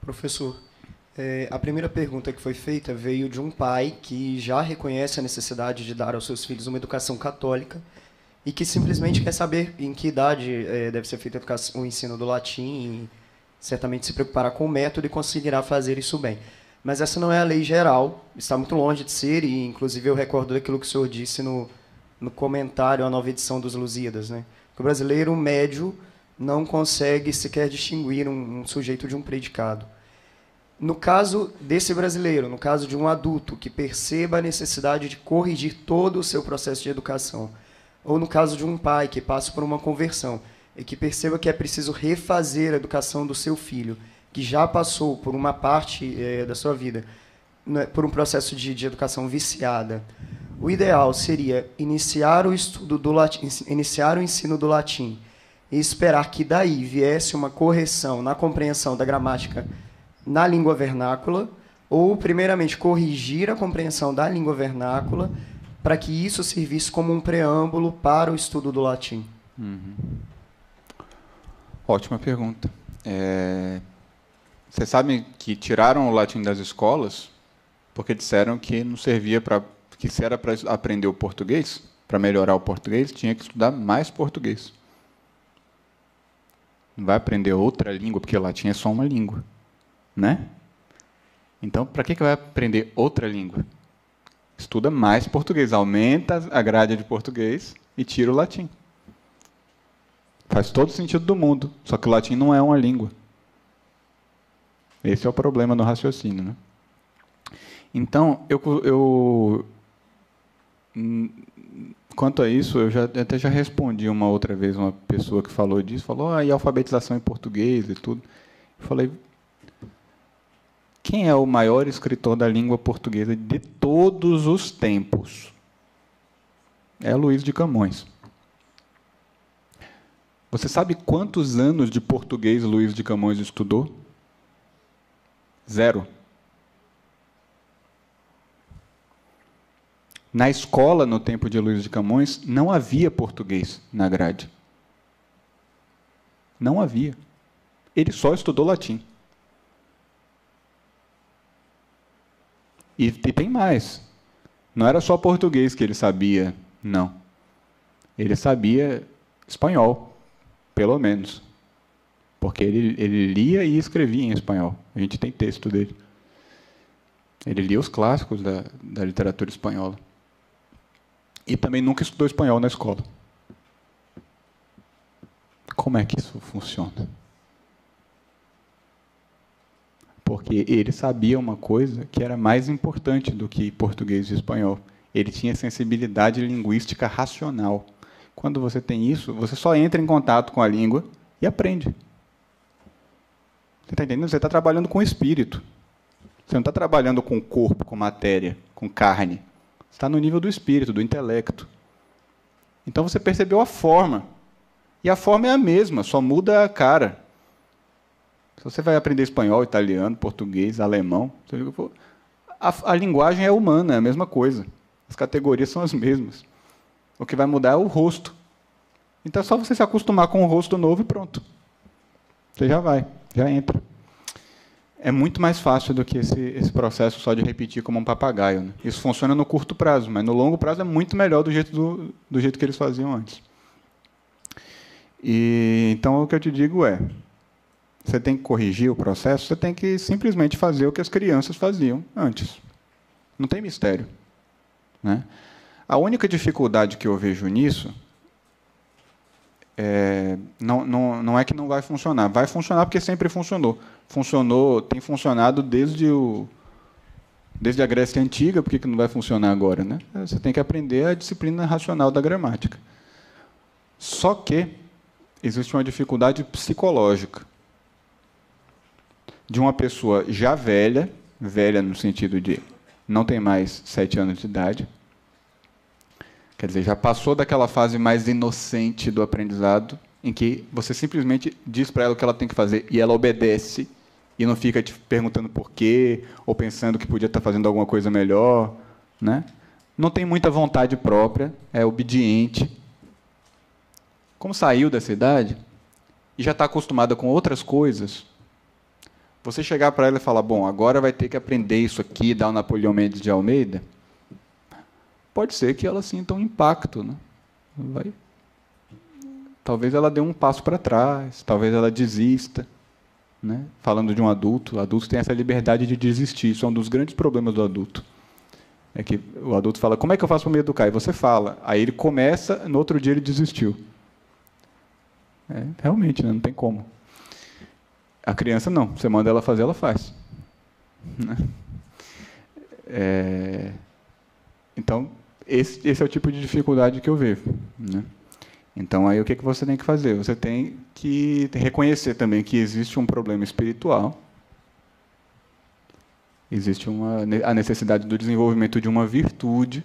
Professor, é, a primeira pergunta que foi feita veio de um pai que já reconhece a necessidade de dar aos seus filhos uma educação católica e que simplesmente quer saber em que idade é, deve ser feito o ensino do latim e certamente se preocupará com o método e conseguirá fazer isso bem. Mas essa não é a lei geral, está muito longe de ser e, inclusive, eu recordo daquilo que o senhor disse no, no comentário à nova edição dos Lusíadas, né? Que o brasileiro médio não consegue sequer distinguir um, um sujeito de um predicado. No caso desse brasileiro, no caso de um adulto que perceba a necessidade de corrigir todo o seu processo de educação, ou no caso de um pai que passa por uma conversão e que perceba que é preciso refazer a educação do seu filho, que já passou por uma parte é, da sua vida, né, por um processo de, de educação viciada, o ideal seria iniciar o estudo do latim, iniciar o ensino do latim e esperar que daí viesse uma correção na compreensão da gramática na língua vernácula, ou primeiramente corrigir a compreensão da língua vernácula para que isso servisse como um preâmbulo para o estudo do latim. Uhum. Ótima pergunta. É... Vocês sabem que tiraram o latim das escolas porque disseram que não servia para que se era para aprender o português, para melhorar o português, tinha que estudar mais português. Não vai aprender outra língua, porque o latim é só uma língua. Né? Então, para que, que vai aprender outra língua? Estuda mais português, aumenta a grade de português e tira o latim. Faz todo sentido do mundo, só que o latim não é uma língua. Esse é o problema no raciocínio. Né? Então, eu, eu, quanto a isso, eu já, até já respondi uma outra vez uma pessoa que falou disso, falou, ah, e alfabetização em português e tudo. Eu falei, quem é o maior escritor da língua portuguesa de todos os tempos? É Luiz de Camões. Você sabe quantos anos de português Luiz de Camões estudou? Zero. Na escola, no tempo de Luiz de Camões, não havia português na grade. Não havia. Ele só estudou latim. E, e, tem mais. Não era só português que ele sabia, não. Ele sabia espanhol, pelo menos. Porque ele, ele lia e escrevia em espanhol. A gente tem texto dele. Ele lia os clássicos da, da literatura espanhola. E também nunca estudou espanhol na escola. Como é que isso funciona? Porque ele sabia uma coisa que era mais importante do que português e espanhol. Ele tinha sensibilidade linguística racional. Quando você tem isso, você só entra em contato com a língua e aprende. Você está entendendo? Você está trabalhando com o espírito. Você não está trabalhando com o corpo, com matéria, com carne está no nível do espírito, do intelecto. Então você percebeu a forma. E a forma é a mesma, só muda a cara. Se você vai aprender espanhol, italiano, português, alemão, a, a linguagem é humana, é a mesma coisa. As categorias são as mesmas. O que vai mudar é o rosto. Então é só você se acostumar com o rosto novo e pronto. Você já vai, já entra é muito mais fácil do que esse, esse processo só de repetir como um papagaio. Né? Isso funciona no curto prazo, mas no longo prazo é muito melhor do jeito, do, do jeito que eles faziam antes. E, então, o que eu te digo é: você tem que corrigir o processo, você tem que simplesmente fazer o que as crianças faziam antes. Não tem mistério. Né? A única dificuldade que eu vejo nisso é, não, não, não é que não vai funcionar. Vai funcionar porque sempre funcionou. Funcionou, tem funcionado desde o desde a Grécia antiga, por que não vai funcionar agora, né? Você tem que aprender a disciplina racional da gramática. Só que existe uma dificuldade psicológica de uma pessoa já velha, velha no sentido de não tem mais sete anos de idade, Quer dizer, já passou daquela fase mais inocente do aprendizado, em que você simplesmente diz para ela o que ela tem que fazer e ela obedece e não fica te perguntando por quê ou pensando que podia estar fazendo alguma coisa melhor, né? Não tem muita vontade própria, é obediente. Como saiu dessa idade e já está acostumada com outras coisas, você chegar para ela e falar: "Bom, agora vai ter que aprender isso aqui, dar o Napoleão Mendes de Almeida", pode ser que ela sinta um impacto. Né? Vai... Talvez ela dê um passo para trás, talvez ela desista. Né? Falando de um adulto, o adulto tem essa liberdade de desistir. Isso é um dos grandes problemas do adulto. É que o adulto fala: Como é que eu faço para me educar? E você fala. Aí ele começa, no outro dia ele desistiu. É, realmente, né? não tem como. A criança não. Você manda ela fazer, ela faz. Né? É, então, esse, esse, é o tipo de dificuldade que eu vejo. Né? Então, aí o que, que você tem que fazer? Você tem que reconhecer também que existe um problema espiritual, existe uma, a necessidade do desenvolvimento de uma virtude,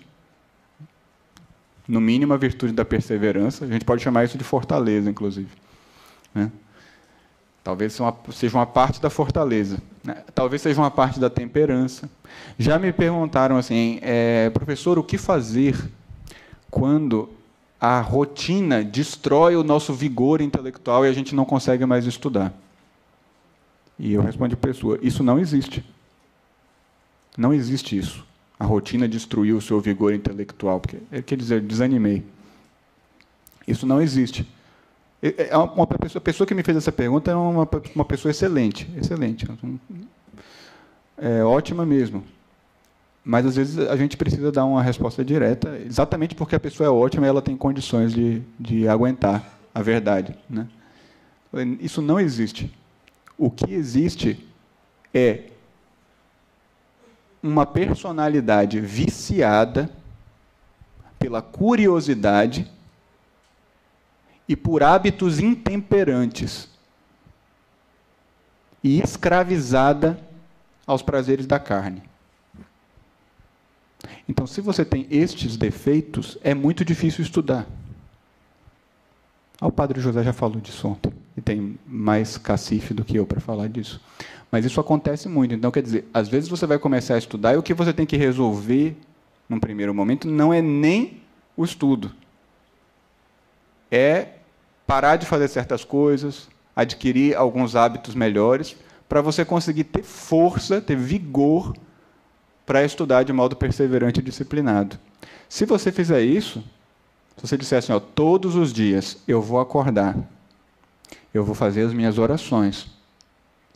no mínimo a virtude da perseverança, a gente pode chamar isso de fortaleza, inclusive. Né? Talvez seja uma parte da fortaleza. Né? Talvez seja uma parte da temperança. Já me perguntaram assim, é, professor, o que fazer quando a rotina destrói o nosso vigor intelectual e a gente não consegue mais estudar. E eu respondo para pessoa: isso não existe. Não existe isso. A rotina destruiu o seu vigor intelectual, porque é quer dizer, desanimei. Isso não existe. É, é uma pessoa, a pessoa que me fez essa pergunta é uma, uma pessoa excelente, excelente, é ótima mesmo. Mas às vezes a gente precisa dar uma resposta direta, exatamente porque a pessoa é ótima e ela tem condições de, de aguentar a verdade. Né? Isso não existe. O que existe é uma personalidade viciada pela curiosidade e por hábitos intemperantes e escravizada aos prazeres da carne. Então, se você tem estes defeitos, é muito difícil estudar. Ah, o padre José já falou disso ontem, e tem mais cacife do que eu para falar disso. Mas isso acontece muito. Então, quer dizer, às vezes você vai começar a estudar e o que você tem que resolver, num primeiro momento, não é nem o estudo. É parar de fazer certas coisas, adquirir alguns hábitos melhores, para você conseguir ter força, ter vigor para estudar de modo perseverante e disciplinado. Se você fizer isso, se você disser assim, ó, todos os dias eu vou acordar, eu vou fazer as minhas orações.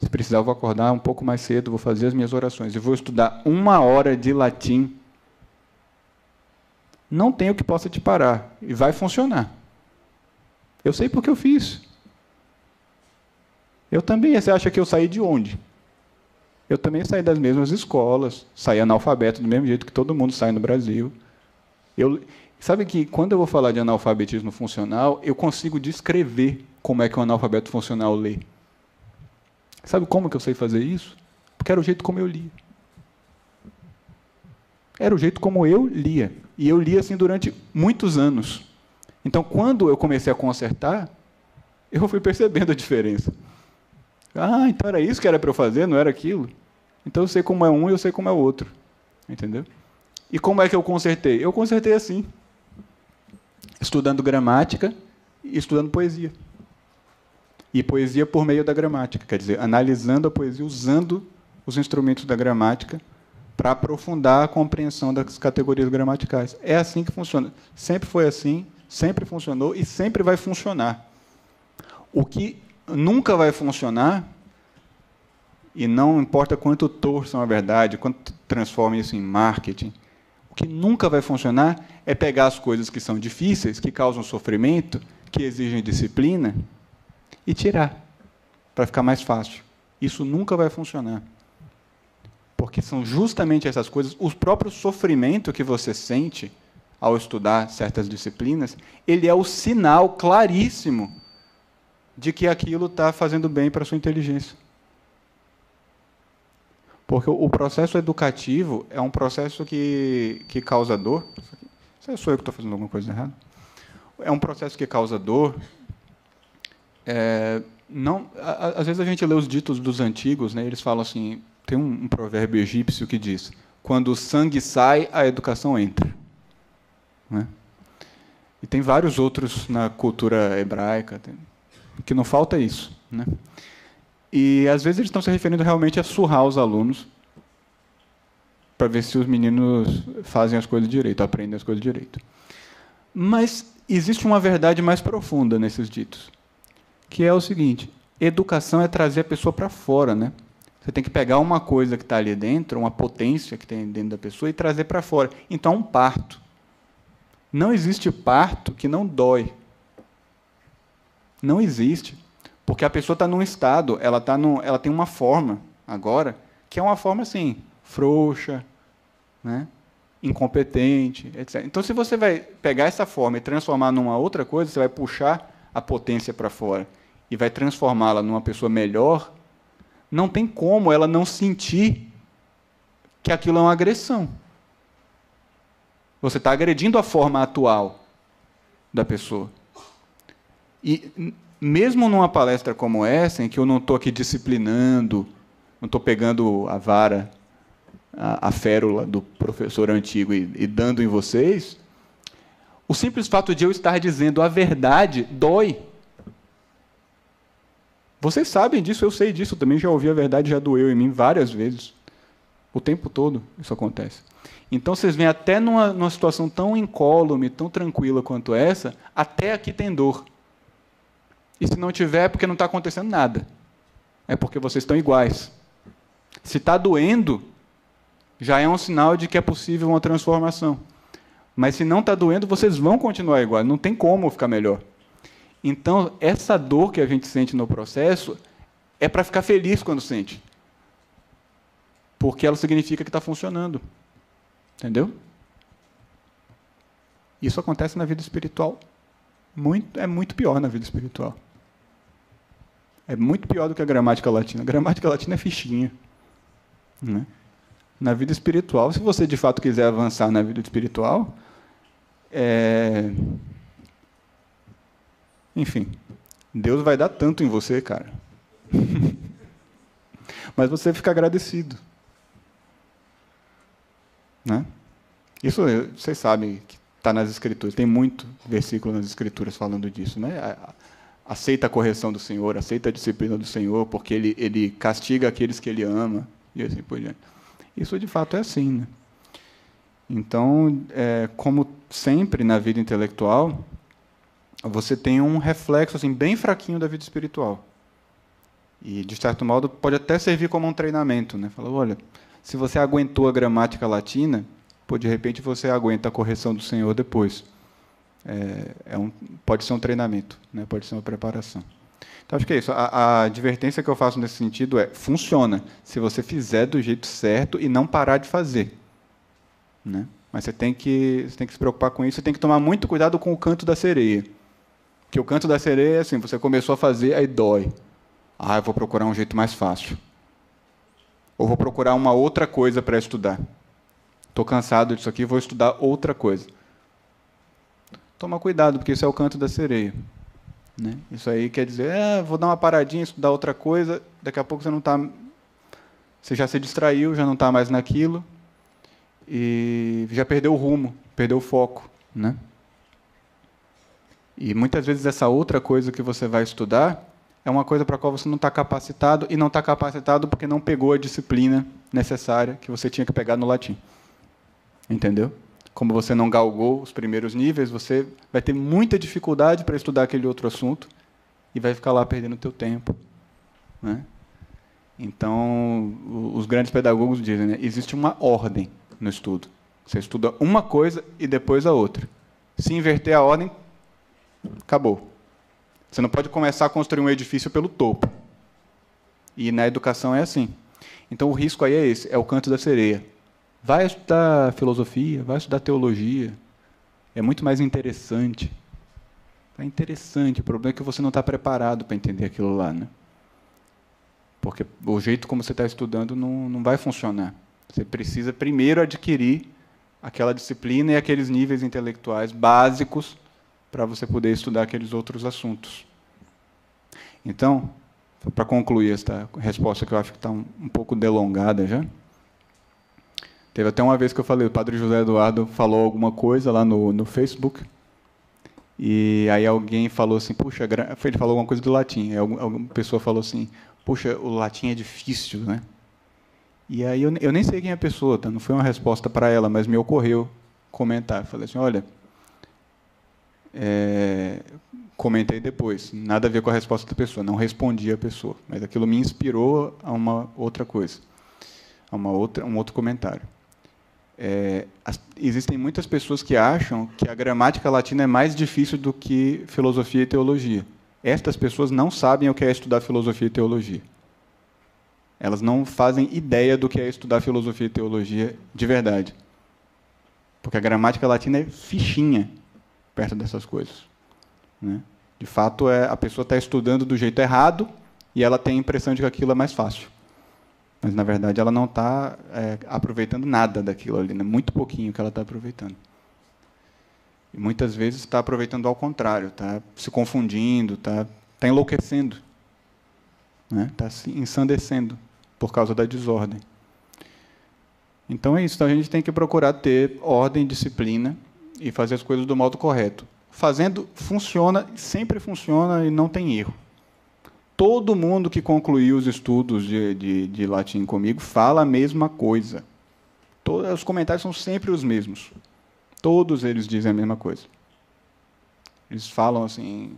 Se precisar, eu vou acordar um pouco mais cedo, vou fazer as minhas orações e vou estudar uma hora de latim. Não tem o que possa te parar e vai funcionar. Eu sei porque eu fiz. Eu também. Você acha que eu saí de onde? Eu também saí das mesmas escolas, saí analfabeto do mesmo jeito que todo mundo sai no Brasil. Eu, sabe que quando eu vou falar de analfabetismo funcional, eu consigo descrever como é que um analfabeto funcional lê. Sabe como que eu sei fazer isso? Porque era o jeito como eu lia. Era o jeito como eu lia. E eu lia assim durante muitos anos. Então, quando eu comecei a consertar, eu fui percebendo a diferença. Ah, então era isso que era para eu fazer, não era aquilo? Então eu sei como é um e eu sei como é o outro. Entendeu? E como é que eu consertei? Eu consertei assim. Estudando gramática e estudando poesia. E poesia por meio da gramática, quer dizer, analisando a poesia usando os instrumentos da gramática para aprofundar a compreensão das categorias gramaticais. É assim que funciona. Sempre foi assim, sempre funcionou e sempre vai funcionar. O que nunca vai funcionar, e não importa quanto torçam a verdade, quanto transformem isso em marketing, o que nunca vai funcionar é pegar as coisas que são difíceis, que causam sofrimento, que exigem disciplina, e tirar, para ficar mais fácil. Isso nunca vai funcionar. Porque são justamente essas coisas, o próprio sofrimento que você sente ao estudar certas disciplinas, ele é o sinal claríssimo de que aquilo está fazendo bem para a sua inteligência. Porque o processo educativo é um processo que, que causa dor. Sou eu que estou fazendo alguma coisa errada? É um processo que causa dor. É, não, às vezes a gente lê os ditos dos antigos, né, eles falam assim: tem um, um provérbio egípcio que diz: quando o sangue sai, a educação entra. Né? E tem vários outros na cultura hebraica. Que não falta isso. Né? E às vezes eles estão se referindo realmente a surrar os alunos para ver se os meninos fazem as coisas direito, aprendem as coisas direito. Mas existe uma verdade mais profunda nesses ditos, que é o seguinte: educação é trazer a pessoa para fora, né? Você tem que pegar uma coisa que está ali dentro, uma potência que tem dentro da pessoa e trazer para fora. Então, é um parto. Não existe parto que não dói. Não existe. Porque a pessoa está num estado, ela, tá num, ela tem uma forma agora que é uma forma assim, frouxa, né? incompetente, etc. Então, se você vai pegar essa forma e transformar numa outra coisa, você vai puxar a potência para fora e vai transformá-la numa pessoa melhor, não tem como ela não sentir que aquilo é uma agressão. Você está agredindo a forma atual da pessoa. E mesmo numa palestra como essa, em que eu não estou aqui disciplinando, não estou pegando a vara a, a férula do professor antigo e, e dando em vocês, o simples fato de eu estar dizendo a verdade dói. Vocês sabem disso, eu sei disso, eu também já ouvi a verdade, já doeu em mim várias vezes. O tempo todo isso acontece. Então vocês veem até numa, numa situação tão incólume, tão tranquila quanto essa, até aqui tem dor. E se não tiver, é porque não está acontecendo nada. É porque vocês estão iguais. Se está doendo, já é um sinal de que é possível uma transformação. Mas se não está doendo, vocês vão continuar igual, não tem como ficar melhor. Então, essa dor que a gente sente no processo é para ficar feliz quando sente. Porque ela significa que está funcionando. Entendeu? Isso acontece na vida espiritual. Muito, é muito pior na vida espiritual. É muito pior do que a gramática latina. A gramática latina é fichinha. Né? na vida espiritual, se você de fato quiser avançar na vida espiritual, é... enfim, Deus vai dar tanto em você, cara. Mas você fica agradecido. Né? Isso vocês sabem que está nas escrituras. Tem muito versículo nas escrituras falando disso, né? Aceita a correção do Senhor, aceita a disciplina do Senhor, porque ele, ele castiga aqueles que ele ama e assim por diante. Isso de fato é assim. Né? Então, é, como sempre na vida intelectual, você tem um reflexo assim bem fraquinho da vida espiritual. E de certo modo pode até servir como um treinamento, né? Olha, se você aguentou a gramática latina, pô, de repente você aguenta a correção do Senhor depois. É, é um, pode ser um treinamento, né? Pode ser uma preparação. Então, acho que é isso. A, a, advertência que eu faço nesse sentido é: funciona se você fizer do jeito certo e não parar de fazer. Né? Mas você tem, que, você tem que se preocupar com isso. Você tem que tomar muito cuidado com o canto da sereia. Porque o canto da sereia é assim: você começou a fazer, aí dói. Ah, eu vou procurar um jeito mais fácil. Ou vou procurar uma outra coisa para estudar. Estou cansado disso aqui, vou estudar outra coisa. Toma cuidado, porque isso é o canto da sereia. Né? Isso aí quer dizer, é, vou dar uma paradinha, estudar outra coisa, daqui a pouco você não está. Você já se distraiu, já não está mais naquilo, e já perdeu o rumo, perdeu o foco. Né? E muitas vezes essa outra coisa que você vai estudar é uma coisa para a qual você não está capacitado, e não está capacitado porque não pegou a disciplina necessária que você tinha que pegar no latim. Entendeu? como você não galgou os primeiros níveis, você vai ter muita dificuldade para estudar aquele outro assunto e vai ficar lá perdendo o teu tempo. Né? Então, os grandes pedagogos dizem, né, existe uma ordem no estudo. Você estuda uma coisa e depois a outra. Se inverter a ordem, acabou. Você não pode começar a construir um edifício pelo topo. E na educação é assim. Então o risco aí é esse, é o canto da sereia. Vai estudar filosofia, vai estudar teologia. É muito mais interessante. É interessante. O problema é que você não está preparado para entender aquilo lá, né? Porque o jeito como você está estudando não, não vai funcionar. Você precisa primeiro adquirir aquela disciplina e aqueles níveis intelectuais básicos para você poder estudar aqueles outros assuntos. Então, para concluir esta resposta que eu acho que está um, um pouco delongada já. Teve até uma vez que eu falei, o padre José Eduardo falou alguma coisa lá no, no Facebook, e aí alguém falou assim, puxa, ele falou alguma coisa do latim, aí alguma pessoa falou assim, puxa, o latim é difícil, né? E aí eu, eu nem sei quem é a pessoa, tá? não foi uma resposta para ela, mas me ocorreu comentar. Falei assim, olha, é, comentei depois, nada a ver com a resposta da pessoa, não respondi a pessoa, mas aquilo me inspirou a uma outra coisa, a uma outra, um outro comentário. É, as, existem muitas pessoas que acham que a gramática latina é mais difícil do que filosofia e teologia. Estas pessoas não sabem o que é estudar filosofia e teologia. Elas não fazem ideia do que é estudar filosofia e teologia de verdade. Porque a gramática latina é fichinha perto dessas coisas. Né? De fato, é, a pessoa está estudando do jeito errado e ela tem a impressão de que aquilo é mais fácil. Mas, na verdade, ela não está é, aproveitando nada daquilo ali, né? muito pouquinho que ela está aproveitando. E muitas vezes está aproveitando ao contrário, está se confundindo, está tá enlouquecendo, está né? Tá se ensandecendo por causa da desordem. Então é isso, então a gente tem que procurar ter ordem, disciplina e fazer as coisas do modo correto. Fazendo, funciona, sempre funciona e não tem erro. Todo mundo que concluiu os estudos de, de, de latim comigo fala a mesma coisa. Todos os comentários são sempre os mesmos. Todos eles dizem a mesma coisa. Eles falam assim.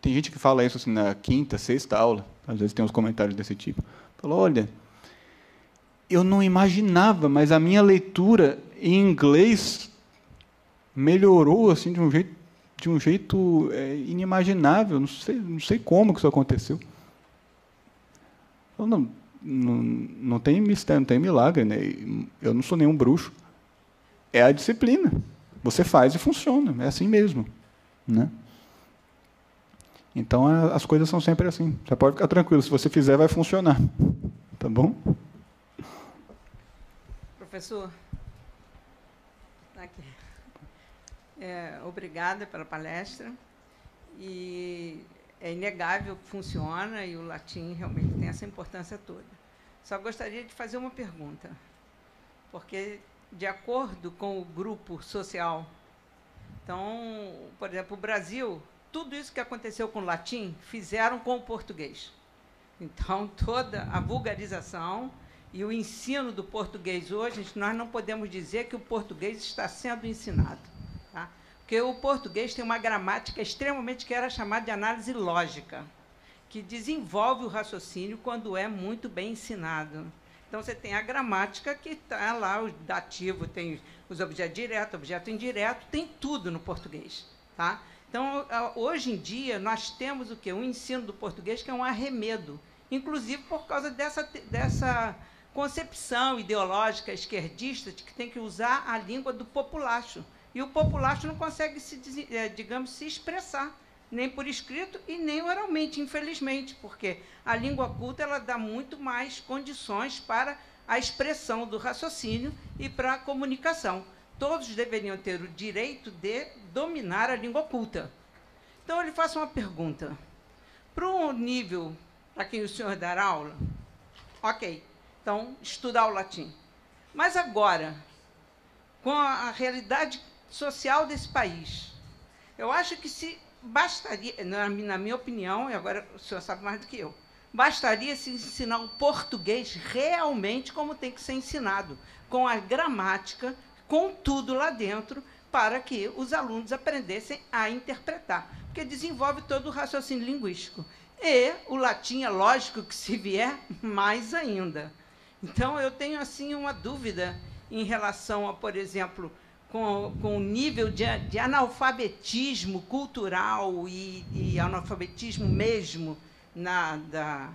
Tem gente que fala isso assim na quinta, sexta aula. Às vezes tem uns comentários desse tipo. Falou: olha, eu não imaginava, mas a minha leitura em inglês melhorou assim de um jeito, de um jeito é, inimaginável. Não sei, não sei como que isso aconteceu. Eu não, não, não tem mistério, não tem milagre, né? Eu não sou nenhum bruxo é a disciplina. Você faz e funciona, é assim mesmo. Né? Então as coisas são sempre assim. Você pode ficar tranquilo, se você fizer, vai funcionar. Tá bom? Professor, aqui. É, obrigada pela palestra. E é inegável que funciona e o latim realmente tem essa importância toda. Só gostaria de fazer uma pergunta, porque de acordo com o grupo social. Então, por exemplo, o Brasil, tudo isso que aconteceu com o latim, fizeram com o português. Então, toda a vulgarização e o ensino do português hoje, nós não podemos dizer que o português está sendo ensinado. Tá? Porque o português tem uma gramática extremamente que era chamada de análise lógica, que desenvolve o raciocínio quando é muito bem ensinado. Então você tem a gramática que está lá, o dativo, tem os objetos diretos, objeto indireto, tem tudo no português. Tá? Então, hoje em dia, nós temos o quê? Um ensino do português que é um arremedo, inclusive por causa dessa, dessa concepção ideológica esquerdista de que tem que usar a língua do populacho. E o populacho não consegue, se, eh, digamos, se expressar nem por escrito e nem oralmente, infelizmente, porque a língua culta ela dá muito mais condições para a expressão do raciocínio e para a comunicação. Todos deveriam ter o direito de dominar a língua culta. Então, eu lhe faço uma pergunta. Para um nível para quem o senhor dar aula, ok, então estudar o latim. Mas agora, com a realidade social desse país, eu acho que se bastaria, na, na minha opinião, e agora o senhor sabe mais do que eu, bastaria se ensinar o português realmente como tem que ser ensinado, com a gramática, com tudo lá dentro, para que os alunos aprendessem a interpretar, porque desenvolve todo o raciocínio linguístico. E o latim é lógico que se vier, mais ainda. Então eu tenho assim uma dúvida em relação a, por exemplo, com, com o nível de, de analfabetismo cultural e, e, analfabetismo mesmo na, da,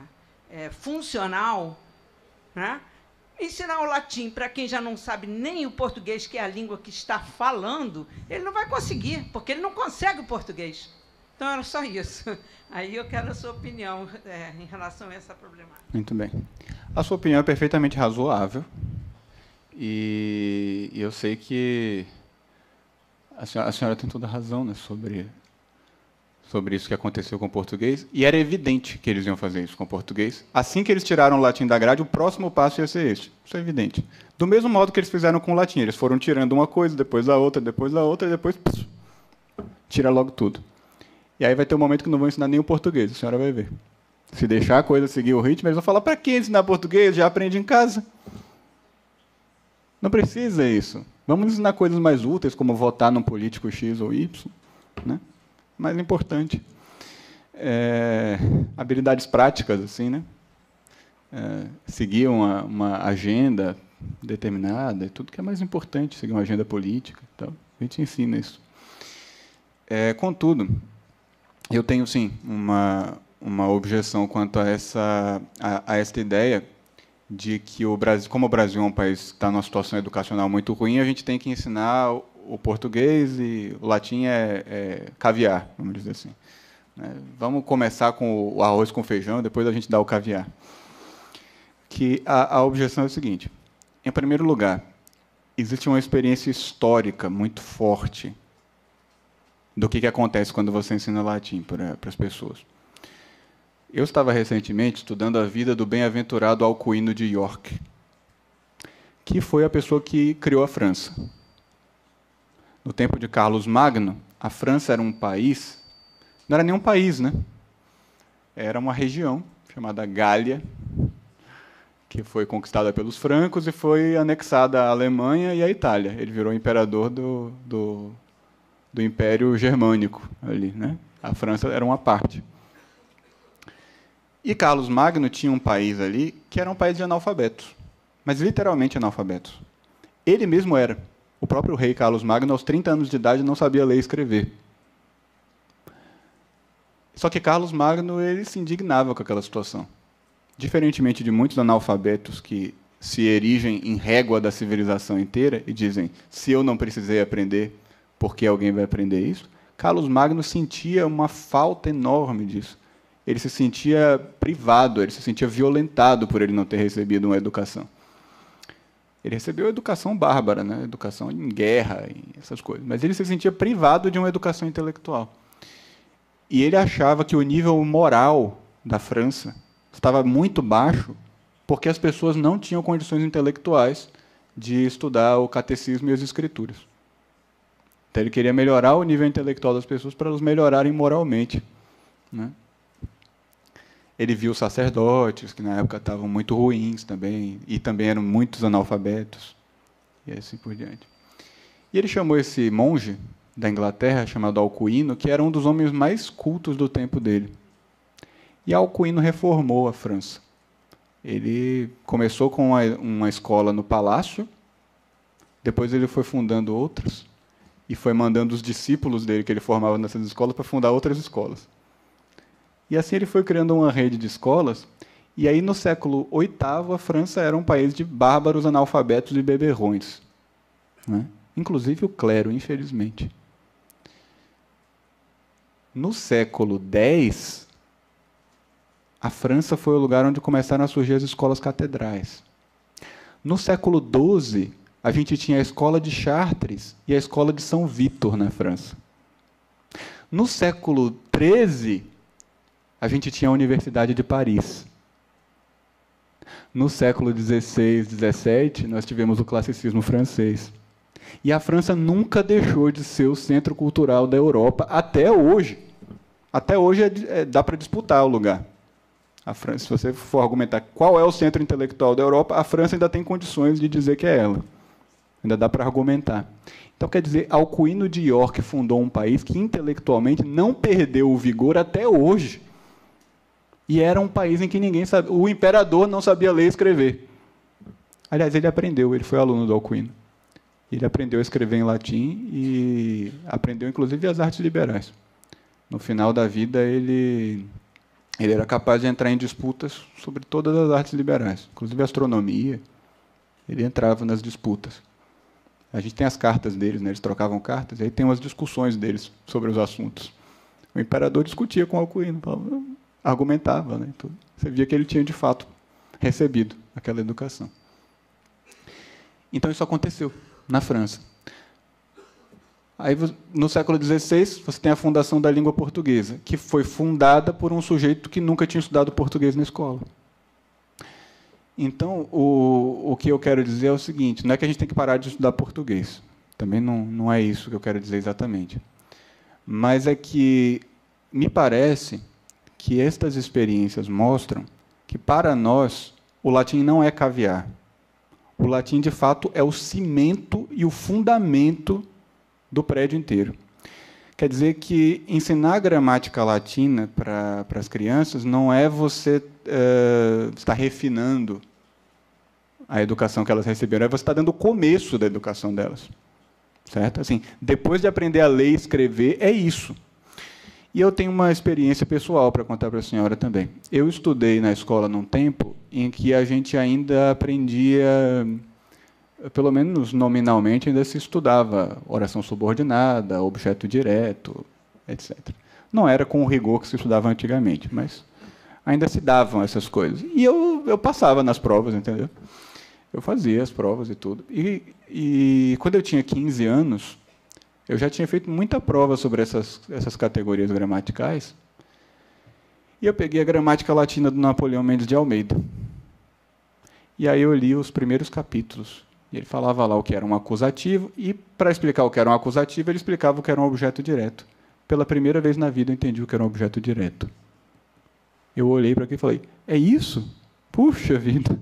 é, funcional, né? ensinar o latim para quem já não sabe nem o português, que é a língua que está falando, ele não vai conseguir, porque ele não consegue o português. Então era só isso. Aí eu quero a sua opinião é, em relação a essa problemática. Muito bem. A sua opinião é perfeitamente razoável. E, eu sei que a senhora, a senhora, tem toda a razão né, sobre, sobre isso que aconteceu com o português. E era evidente que eles iam fazer isso com o português. Assim que eles tiraram o latim da grade, o próximo passo ia ser este. Isso é evidente. Do mesmo modo que eles fizeram com o latim. Eles foram tirando uma coisa, depois a outra, depois a outra, e depois. Pss, tira logo tudo. E aí vai ter um momento que não vão ensinar nem o português, a senhora vai ver. Se deixar a coisa seguir o ritmo, eles vão falar: para que ensinar português? Já aprende em casa. Não precisa isso. Vamos ensinar coisas mais úteis, como votar num político X ou Y. Né? Mais importante. É, habilidades práticas, assim, né? É, seguir uma, uma, agenda determinada, é tudo que é mais importante, seguir uma agenda política. Então, a gente ensina isso. É, contudo, eu tenho, sim, uma, uma objeção quanto a essa a, a esta ideia de que o Brasil, como o Brasil é um país que está numa situação educacional muito ruim, a gente tem que ensinar o português e o latim é, é caviar, vamos dizer assim. Né? Vamos começar com o arroz com feijão, depois a gente dá o caviar. Que a, a objeção é o seguinte: em primeiro lugar, existe uma experiência histórica muito forte do que, que acontece quando você ensina latim para, para as pessoas. Eu estava recentemente estudando a vida do bem-aventurado Alcuino de York, que foi a pessoa que criou a França. No tempo de Carlos Magno, a França era um país, não era nem um país, né? Era uma região chamada Gália, que foi conquistada pelos francos e foi anexada à Alemanha e à Itália. Ele virou imperador do, do, do Império Germânico ali, né? A França era uma parte. E Carlos Magno tinha um país ali que era um país de analfabetos, mas literalmente analfabetos. Ele mesmo era. O próprio rei Carlos Magno, aos 30 anos de idade, não sabia ler e escrever. Só que Carlos Magno ele se indignava com aquela situação. Diferentemente de muitos analfabetos que se erigem em régua da civilização inteira e dizem: se eu não precisei aprender, por que alguém vai aprender isso? Carlos Magno sentia uma falta enorme disso ele se sentia privado, ele se sentia violentado por ele não ter recebido uma educação. Ele recebeu educação bárbara, né? educação em guerra, essas coisas, mas ele se sentia privado de uma educação intelectual. E ele achava que o nível moral da França estava muito baixo porque as pessoas não tinham condições intelectuais de estudar o catecismo e as escrituras. Então ele queria melhorar o nível intelectual das pessoas para elas melhorarem moralmente. Né? Ele viu sacerdotes, que na época estavam muito ruins também, e também eram muitos analfabetos, e assim por diante. E ele chamou esse monge da Inglaterra, chamado Alcuino, que era um dos homens mais cultos do tempo dele. E Alcuino reformou a França. Ele começou com uma, uma escola no palácio, depois ele foi fundando outras, e foi mandando os discípulos dele que ele formava nessas escolas para fundar outras escolas. E assim ele foi criando uma rede de escolas. E aí, no século VIII, a França era um país de bárbaros analfabetos e beberrões. Né? Inclusive o clero, infelizmente. No século X, a França foi o lugar onde começaram a surgir as escolas catedrais. No século XII, a gente tinha a escola de Chartres e a escola de São Vítor na França. No século XIII, a gente tinha a Universidade de Paris. No século XVI, XVII, nós tivemos o classicismo francês. E a França nunca deixou de ser o centro cultural da Europa até hoje. Até hoje é, é, dá para disputar o lugar. A França, se você for argumentar qual é o centro intelectual da Europa, a França ainda tem condições de dizer que é ela. Ainda dá para argumentar. Então, quer dizer, Alcuino de York fundou um país que intelectualmente não perdeu o vigor até hoje. E era um país em que ninguém sabia. O imperador não sabia ler e escrever. Aliás, ele aprendeu, ele foi aluno do Alcuino. Ele aprendeu a escrever em latim e aprendeu, inclusive, as artes liberais. No final da vida, ele, ele era capaz de entrar em disputas sobre todas as artes liberais, inclusive astronomia. Ele entrava nas disputas. A gente tem as cartas deles, né? eles trocavam cartas, e aí tem umas discussões deles sobre os assuntos. O imperador discutia com o Alcuino, falava, argumentava. Né, tudo. Você via que ele tinha, de fato, recebido aquela educação. Então, isso aconteceu na França. Aí, no século XVI, você tem a fundação da língua portuguesa, que foi fundada por um sujeito que nunca tinha estudado português na escola. Então, o, o que eu quero dizer é o seguinte: não é que a gente tem que parar de estudar português. Também não, não é isso que eu quero dizer exatamente. Mas é que me parece que estas experiências mostram que, para nós, o latim não é caviar. O latim, de fato, é o cimento e o fundamento do prédio inteiro. Quer dizer que ensinar gramática latina para as crianças não é você uh, estar refinando a educação que elas receberam, é você estar dando o começo da educação delas. Certo? Assim, depois de aprender a ler e escrever, é isso. E eu tenho uma experiência pessoal para contar para a senhora também. Eu estudei na escola num tempo em que a gente ainda aprendia, pelo menos nominalmente, ainda se estudava oração subordinada, objeto direto, etc. Não era com o rigor que se estudava antigamente, mas ainda se davam essas coisas. E eu, eu passava nas provas, entendeu? Eu fazia as provas e tudo. E, e quando eu tinha 15 anos, eu já tinha feito muita prova sobre essas, essas categorias gramaticais. E eu peguei a gramática latina do Napoleão Mendes de Almeida. E aí eu li os primeiros capítulos. E ele falava lá o que era um acusativo, e para explicar o que era um acusativo, ele explicava o que era um objeto direto. Pela primeira vez na vida eu entendi o que era um objeto direto. Eu olhei para aqui e falei: é isso? Puxa vida!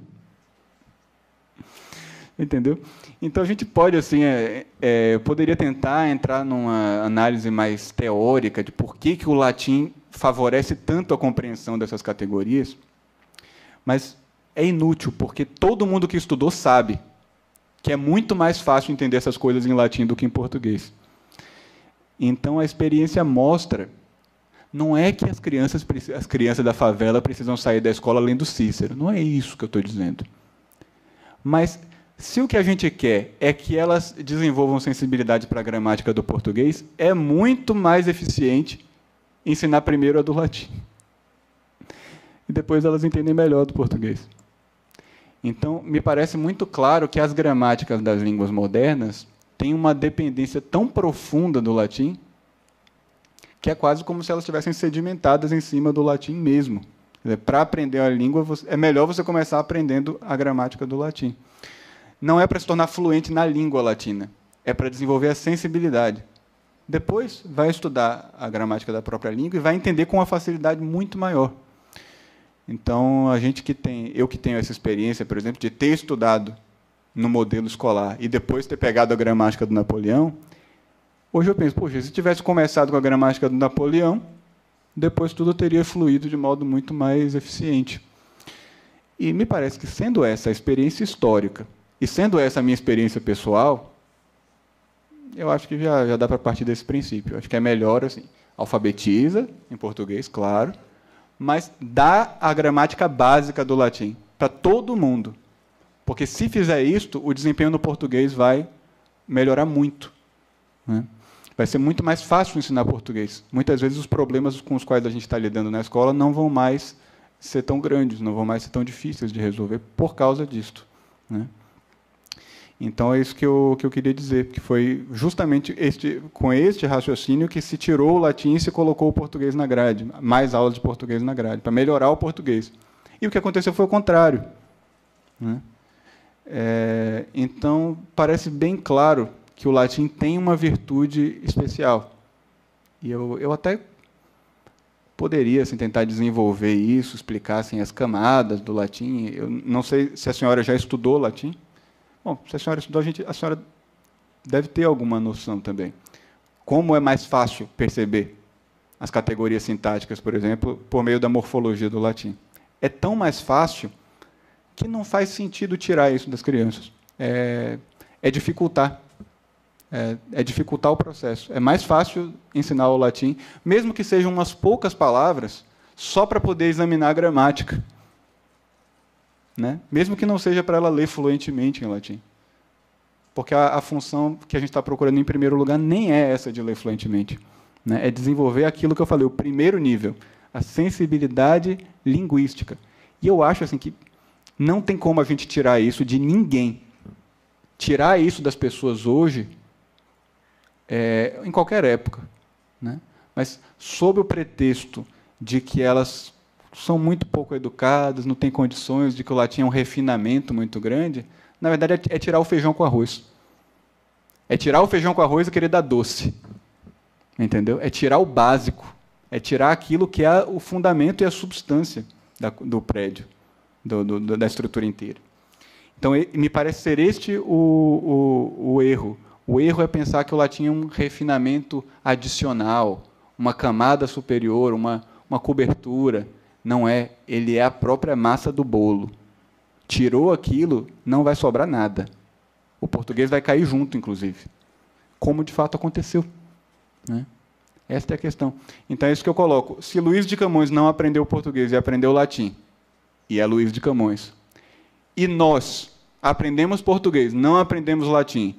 Entendeu? Então a gente pode, assim, é, é, poderia tentar entrar numa análise mais teórica de por que, que o latim favorece tanto a compreensão dessas categorias, mas é inútil, porque todo mundo que estudou sabe que é muito mais fácil entender essas coisas em latim do que em português. Então a experiência mostra não é que as crianças, as crianças da favela precisam sair da escola lendo Cícero, não é isso que eu estou dizendo. Mas se o que a gente quer é que elas desenvolvam sensibilidade para a gramática do português, é muito mais eficiente ensinar primeiro a do latim. E depois elas entendem melhor do português. Então, me parece muito claro que as gramáticas das línguas modernas têm uma dependência tão profunda do latim que é quase como se elas estivessem sedimentadas em cima do latim mesmo. Para aprender a língua, é melhor você começar aprendendo a gramática do latim não é para se tornar fluente na língua latina, é para desenvolver a sensibilidade. Depois vai estudar a gramática da própria língua e vai entender com uma facilidade muito maior. Então, a gente que tem, eu que tenho essa experiência, por exemplo, de ter estudado no modelo escolar e depois ter pegado a gramática do Napoleão, hoje eu penso, poxa, se tivesse começado com a gramática do Napoleão, depois tudo teria fluído de modo muito mais eficiente. E me parece que, sendo essa a experiência histórica e sendo essa a minha experiência pessoal, eu acho que já, já dá para partir desse princípio. Eu acho que é melhor assim, alfabetiza em português, claro, mas dá a gramática básica do latim para todo mundo. Porque se fizer isto, o desempenho no português vai melhorar muito. Né? Vai ser muito mais fácil ensinar português. Muitas vezes os problemas com os quais a gente está lidando na escola não vão mais ser tão grandes, não vão mais ser tão difíceis de resolver por causa disto. Né? Então é isso que eu, que eu queria dizer, que foi justamente este, com este raciocínio que se tirou o latim e se colocou o português na grade, mais aulas de português na grade, para melhorar o português. E o que aconteceu foi o contrário. Né? É, então, parece bem claro que o latim tem uma virtude especial. E eu, eu até poderia assim, tentar desenvolver isso, explicar assim, as camadas do latim. Eu não sei se a senhora já estudou latim. Bom, se a senhora estudou, a, gente, a senhora deve ter alguma noção também. Como é mais fácil perceber as categorias sintáticas, por exemplo, por meio da morfologia do latim? É tão mais fácil que não faz sentido tirar isso das crianças. É, é dificultar. É, é, dificultar o processo. É mais fácil ensinar o latim, mesmo que sejam umas poucas palavras, só para poder examinar a gramática né? mesmo que não seja para ela ler fluentemente em latim. Porque a, a função que a gente está procurando em primeiro lugar nem é essa de ler fluentemente. Né? É desenvolver aquilo que eu falei, o primeiro nível, a sensibilidade linguística. E eu acho assim que não tem como a gente tirar isso de ninguém. Tirar isso das pessoas hoje, é, em qualquer época. Né? Mas sob o pretexto de que elas são muito pouco educadas, não têm condições, de que o latim é um refinamento muito grande, na verdade é, é tirar o feijão com arroz. É tirar o feijão com arroz e querer dar doce. Entendeu? É tirar o básico. É tirar aquilo que é o fundamento e a substância da, do prédio, do, do, da estrutura inteira. Então, me parece ser este o, o, o erro. O erro é pensar que o latim é um refinamento adicional, uma camada superior, uma, uma cobertura. Não é, ele é a própria massa do bolo. Tirou aquilo, não vai sobrar nada. O português vai cair junto, inclusive. Como de fato aconteceu. Né? Esta é a questão. Então é isso que eu coloco. Se Luiz de Camões não aprendeu português e aprendeu latim, e é Luiz de Camões, e nós aprendemos português, não aprendemos latim,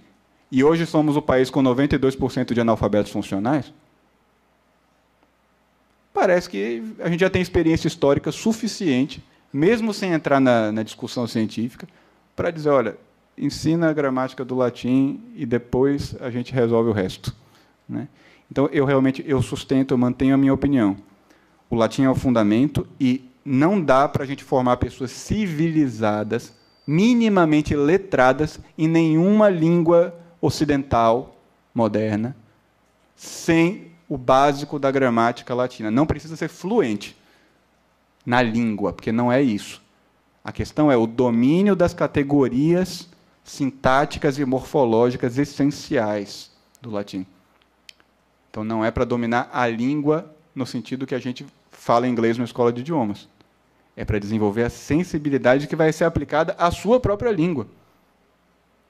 e hoje somos o país com 92% de analfabetos funcionais, parece que a gente já tem experiência histórica suficiente, mesmo sem entrar na, na discussão científica, para dizer, olha, ensina a gramática do latim e depois a gente resolve o resto. Né? Então, eu realmente eu sustento, eu mantenho a minha opinião. O latim é o fundamento e não dá para a gente formar pessoas civilizadas, minimamente letradas em nenhuma língua ocidental moderna, sem o básico da gramática latina. Não precisa ser fluente na língua, porque não é isso. A questão é o domínio das categorias sintáticas e morfológicas essenciais do latim. Então não é para dominar a língua no sentido que a gente fala inglês na escola de idiomas. É para desenvolver a sensibilidade que vai ser aplicada à sua própria língua.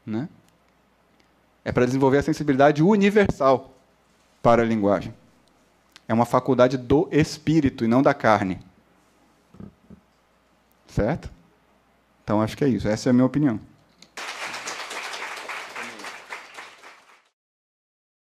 Né? É para desenvolver a sensibilidade universal para a linguagem. É uma faculdade do espírito e não da carne. Certo? Então acho que é isso. Essa é a minha opinião.